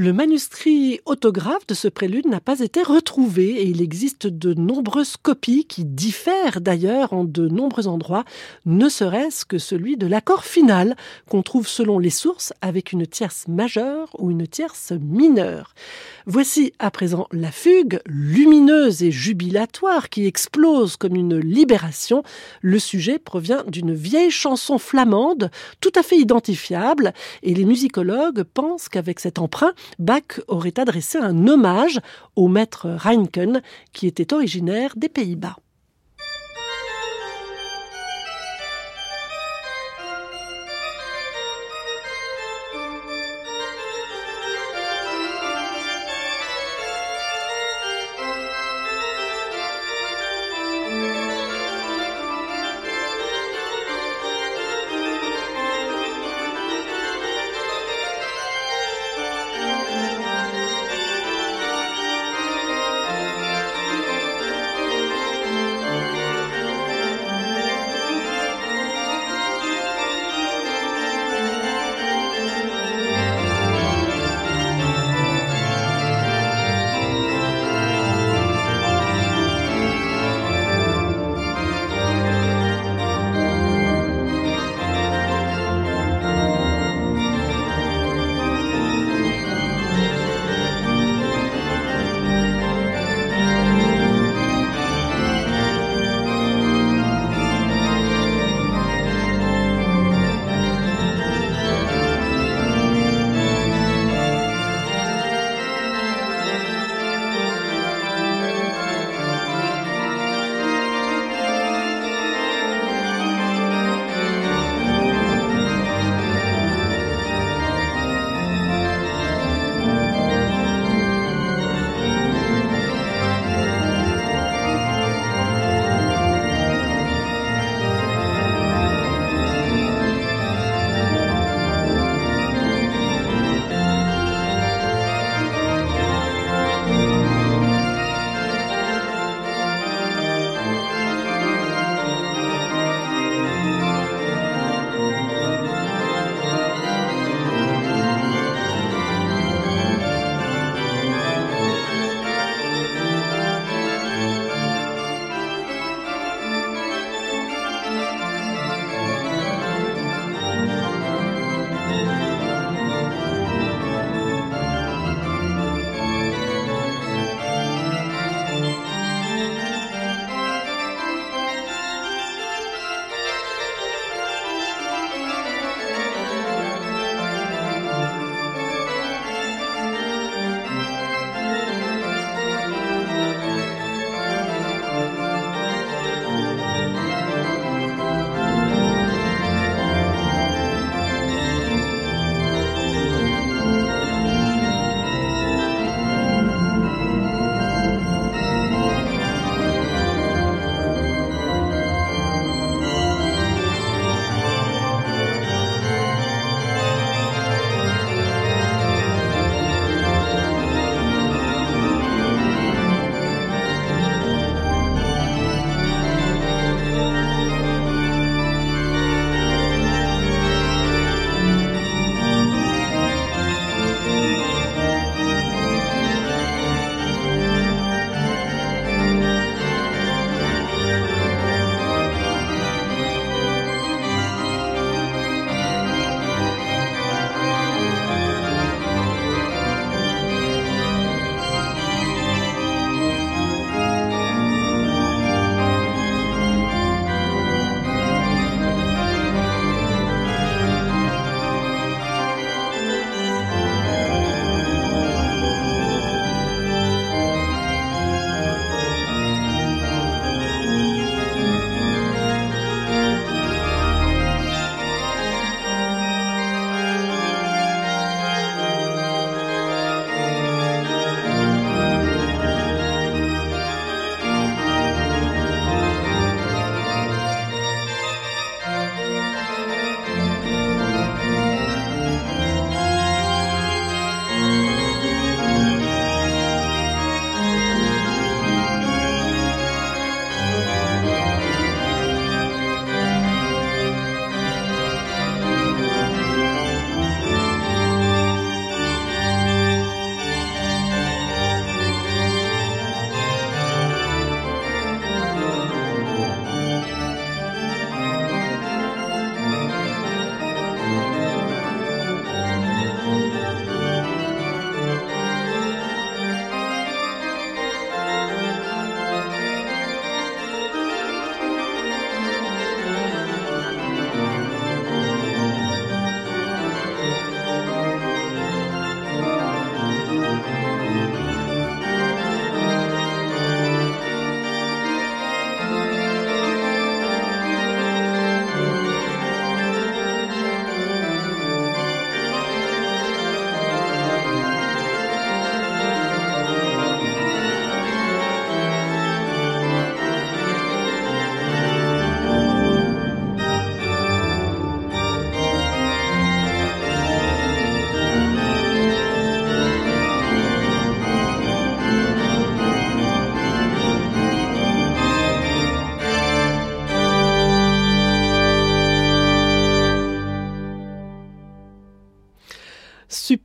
Le manuscrit autographe de ce prélude n'a pas été retrouvé et il existe de nombreuses copies qui diffèrent d'ailleurs en de nombreux endroits, ne serait-ce que celui de l'accord final qu'on trouve selon les sources avec une tierce majeure ou une tierce mineure. Voici à présent la fugue, lumineuse et jubilatoire, qui explose comme une libération. Le sujet provient d'une vieille chanson flamande, tout à fait identifiable, et les musicologues pensent qu'avec cet emprunt, Bach aurait adressé un hommage au maître Reinken, qui était originaire des Pays-Bas.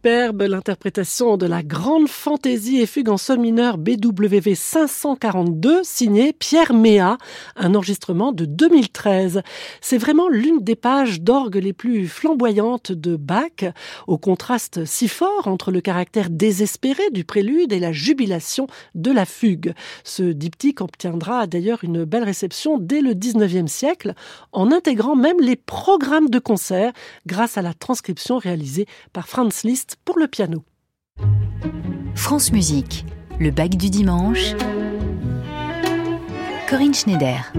Superbe l'interprétation de la grande fantaisie et fugue en sol mineur BWV 542 signée Pierre Méa, un enregistrement de 2013. C'est vraiment l'une des pages d'orgue les plus flamboyantes de Bach, au contraste si fort entre le caractère désespéré du prélude et la jubilation de la fugue. Ce diptyque obtiendra d'ailleurs une belle réception dès le 19e siècle, en intégrant même les programmes de concert grâce à la transcription réalisée par Franz Liszt pour le piano. France Musique, le bac du dimanche. Corinne Schneider.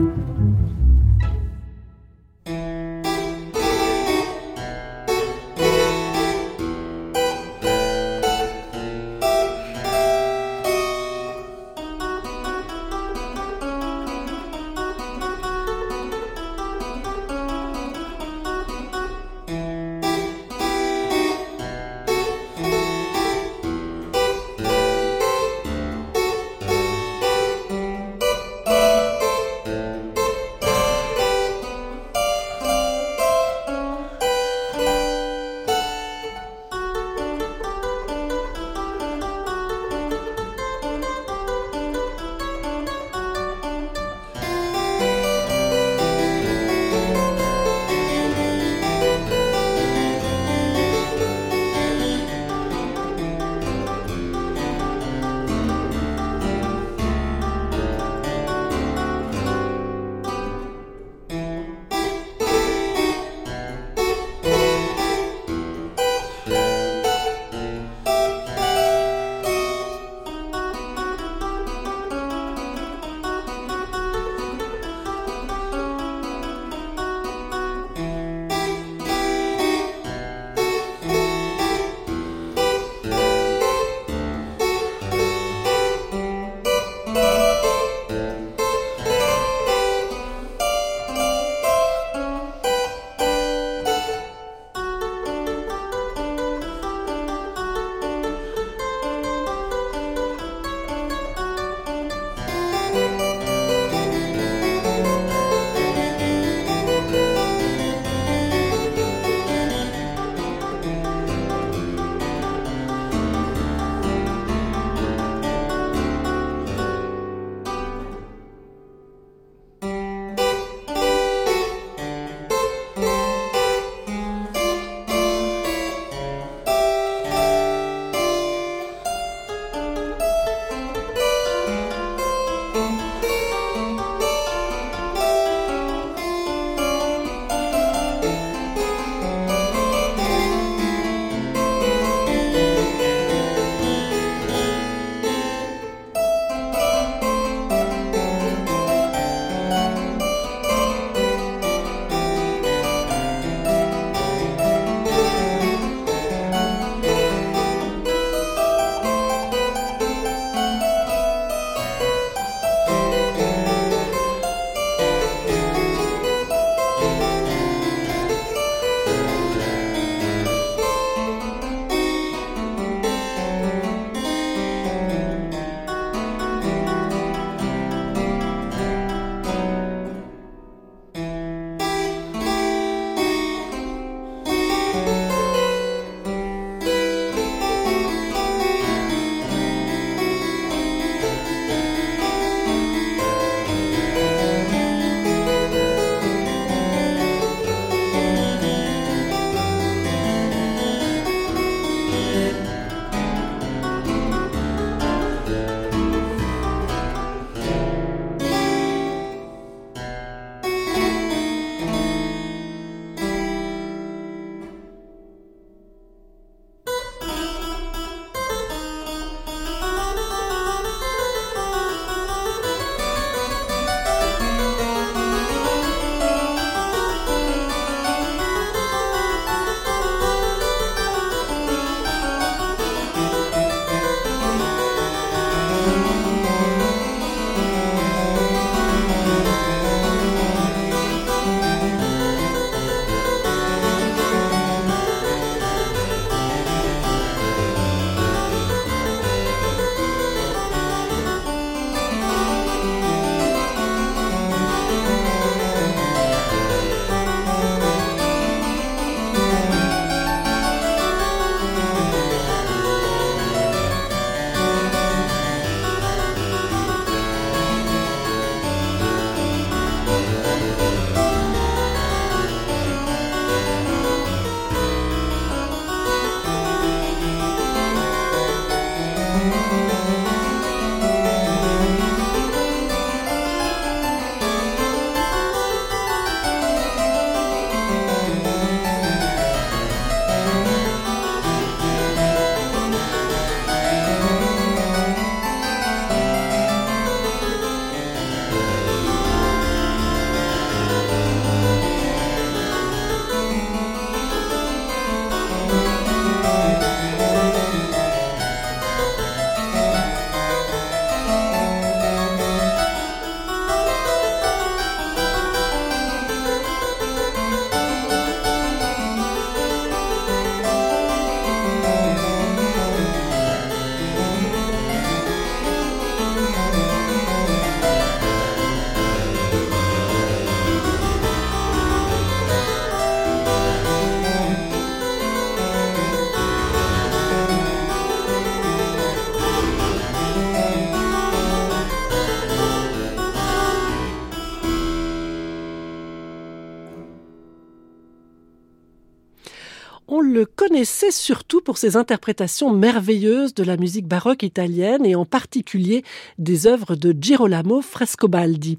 Surtout pour ses interprétations merveilleuses de la musique baroque italienne et en particulier des œuvres de Girolamo Frescobaldi.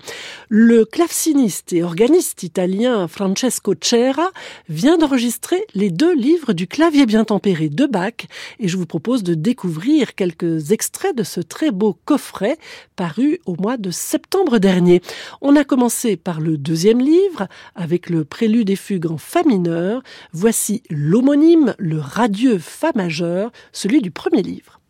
Le claveciniste et organiste italien Francesco Cera vient d'enregistrer les deux livres du clavier bien tempéré de Bach et je vous propose de découvrir quelques extraits de ce très beau coffret paru au mois de septembre dernier. On a commencé par le deuxième livre avec le prélude et fugue en fa mineur. Voici l'homonyme, le radieux fa majeur, celui du premier livre.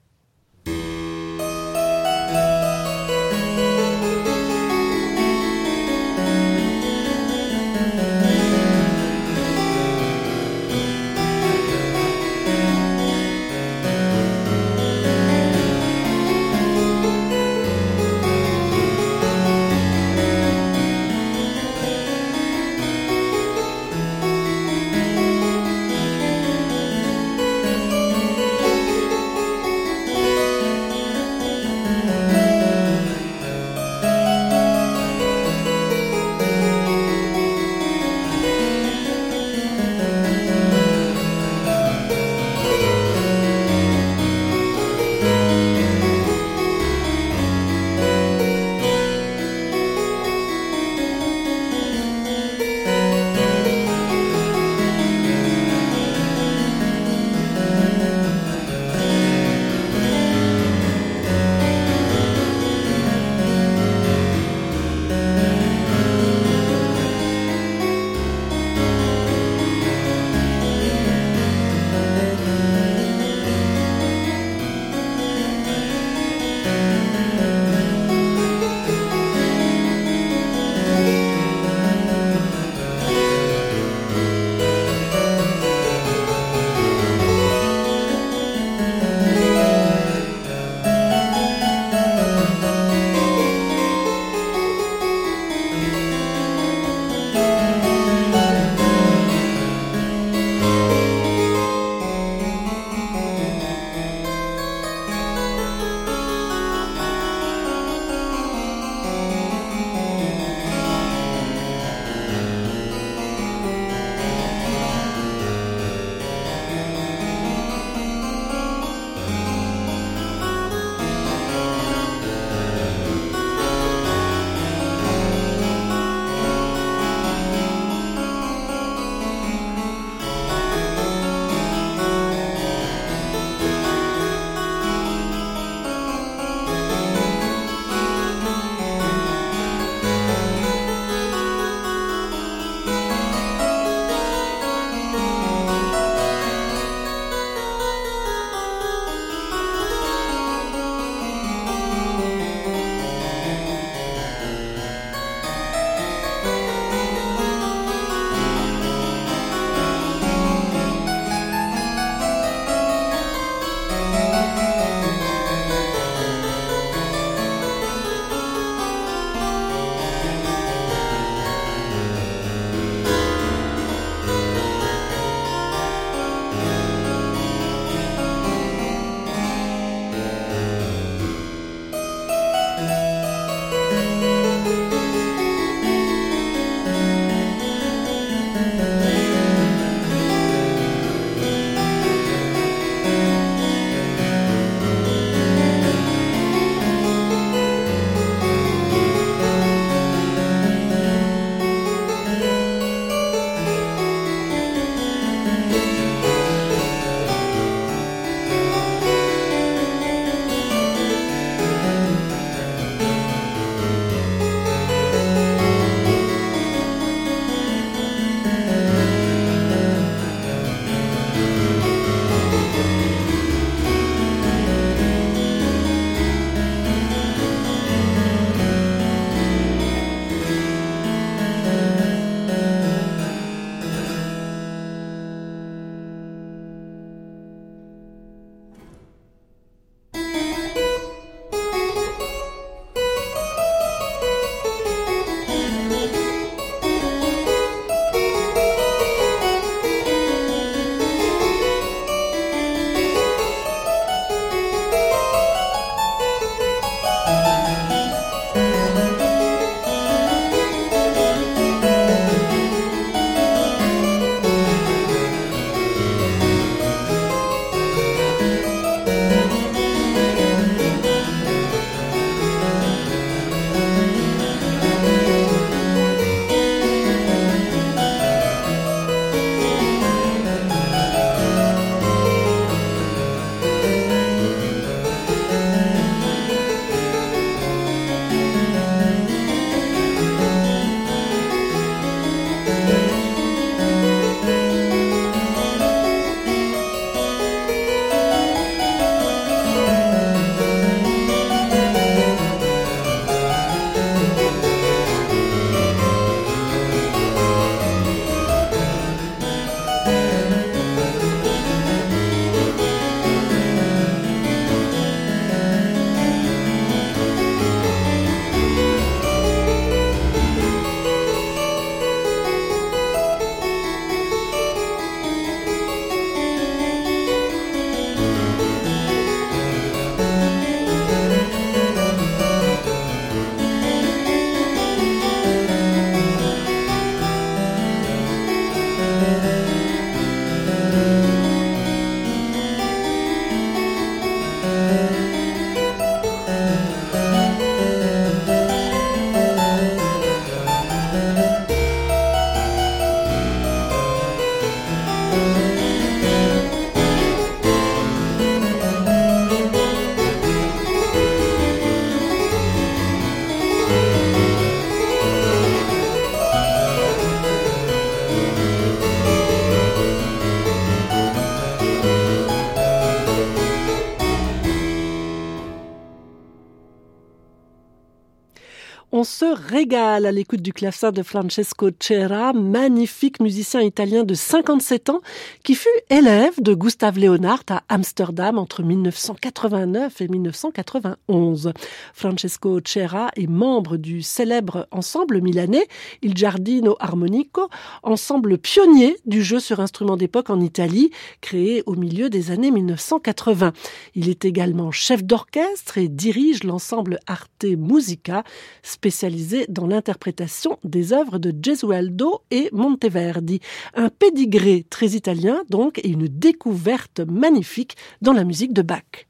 Se régale à l'écoute du clavecin de Francesco Cera, magnifique musicien italien de 57 ans qui fut élève de Gustave Leonhardt à Amsterdam entre 1989 et 1991. Francesco Cera est membre du célèbre ensemble milanais Il Giardino Armonico, ensemble pionnier du jeu sur instrument d'époque en Italie, créé au milieu des années 1980. Il est également chef d'orchestre et dirige l'ensemble Arte Musica, spécialisé dans l'interprétation des œuvres de Gesualdo et Monteverdi. Un pédigré très italien donc et une découverte magnifique dans la musique de Bach.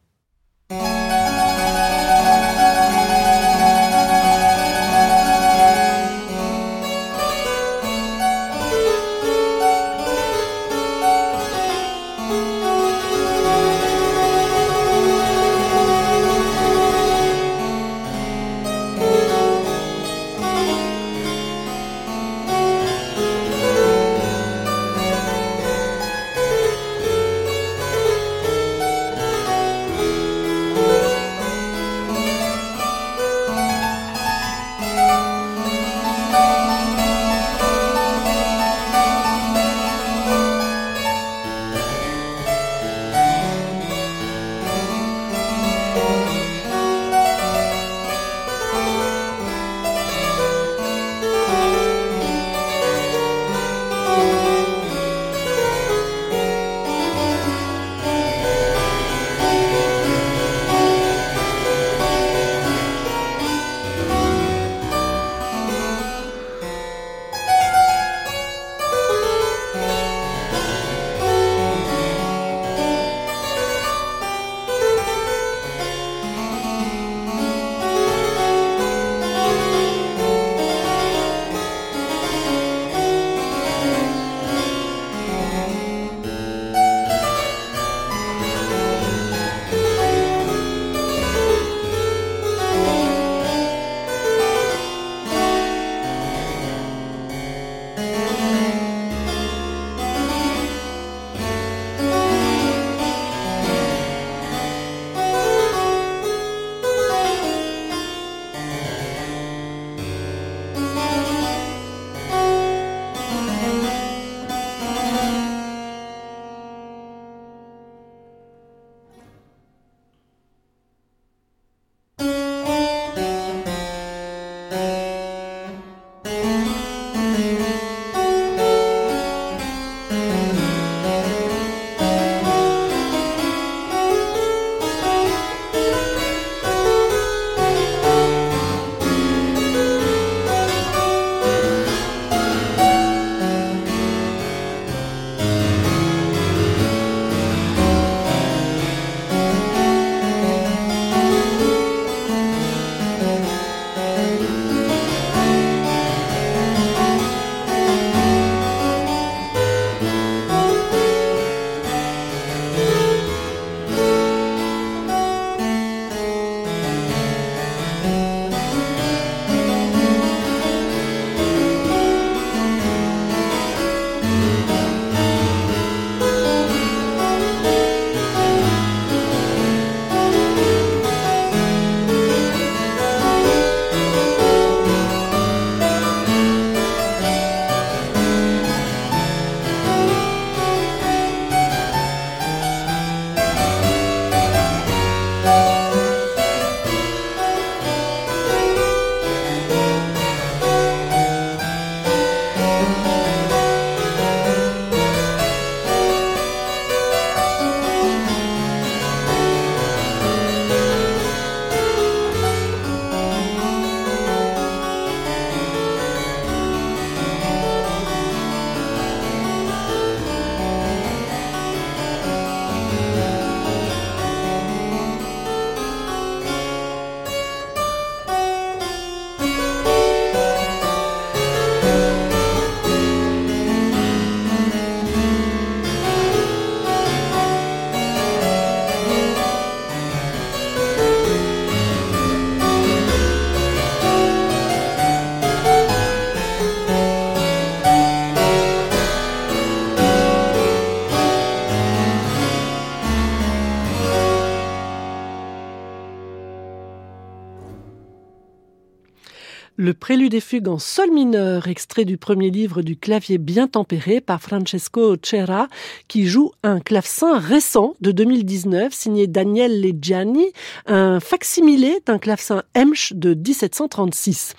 Le prélude et fugue en sol mineur, extrait du premier livre du clavier bien tempéré par Francesco Cera, qui joue un clavecin récent de 2019 signé Daniel Leggiani, un facsimilé d'un clavecin Emsch de 1736.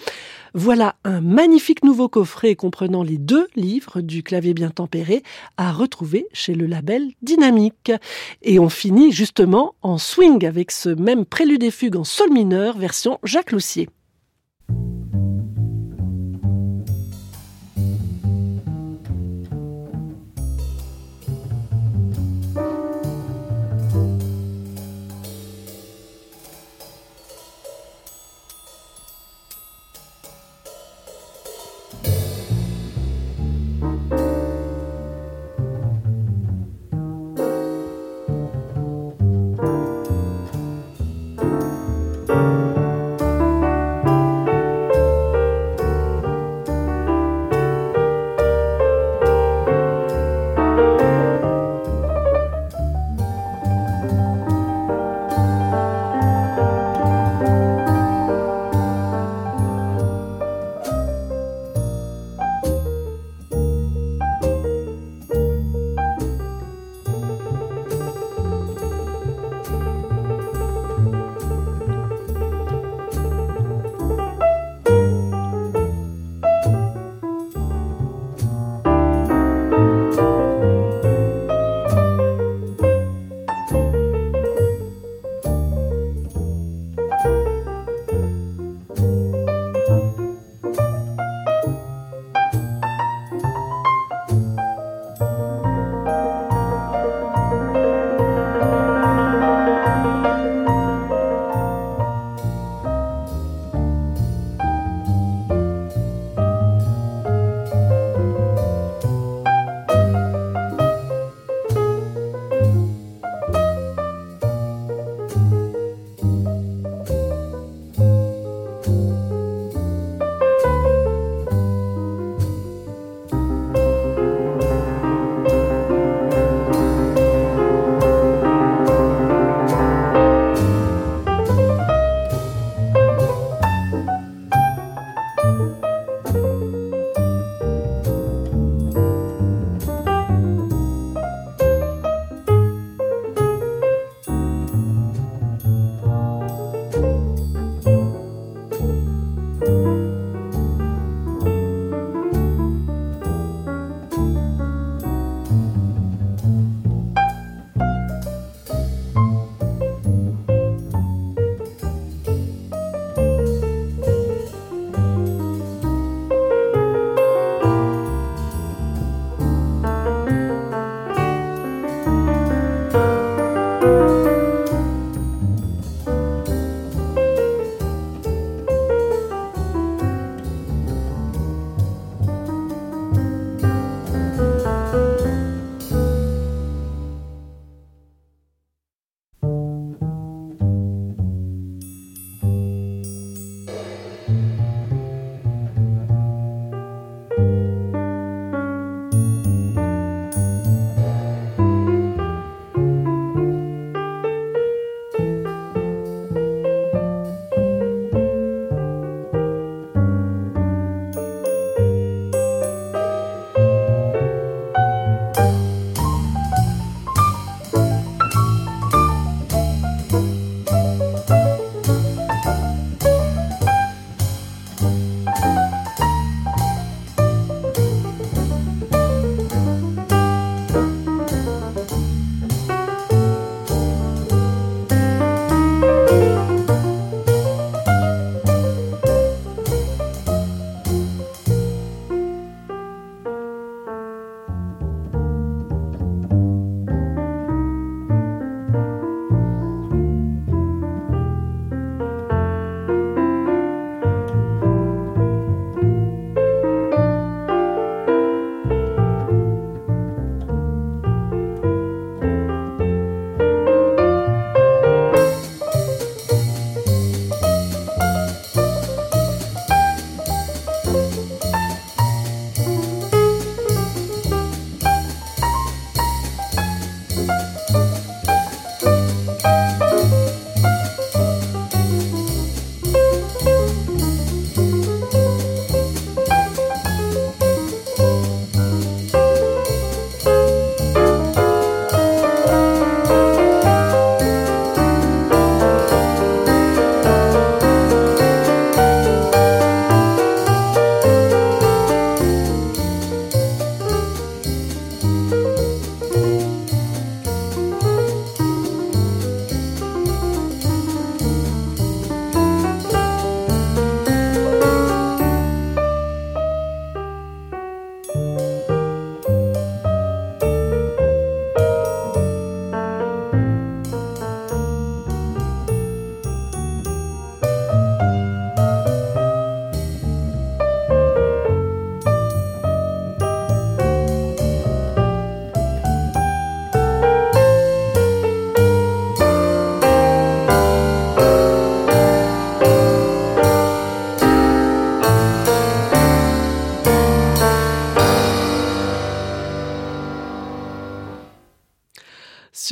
Voilà un magnifique nouveau coffret comprenant les deux livres du clavier bien tempéré à retrouver chez le label Dynamique. Et on finit justement en swing avec ce même prélude et fugue en sol mineur version Jacques Loussier.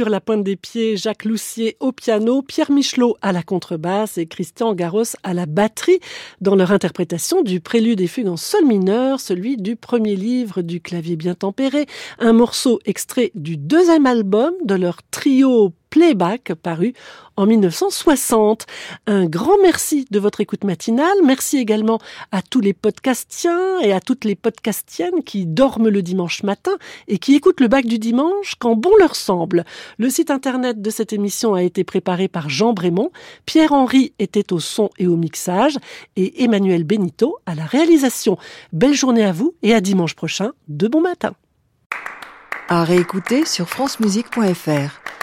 La pointe des pieds, Jacques Loussier au piano, Pierre Michelot à la contrebasse et Christian Garros à la batterie dans leur interprétation du prélude et fugue en sol mineur, celui du premier livre du clavier bien tempéré, un morceau extrait du deuxième album de leur trio Playback paru en 1960. Un grand merci de votre écoute matinale. Merci également à tous les podcastiens et à toutes les podcastiennes qui dorment le dimanche matin et qui écoutent le bac du dimanche quand bon leur semble. Le site internet de cette émission a été préparé par Jean Brémond. Pierre-Henri était au son et au mixage et Emmanuel Benito à la réalisation. Belle journée à vous et à dimanche prochain de bon matin. À réécouter sur francemusique.fr.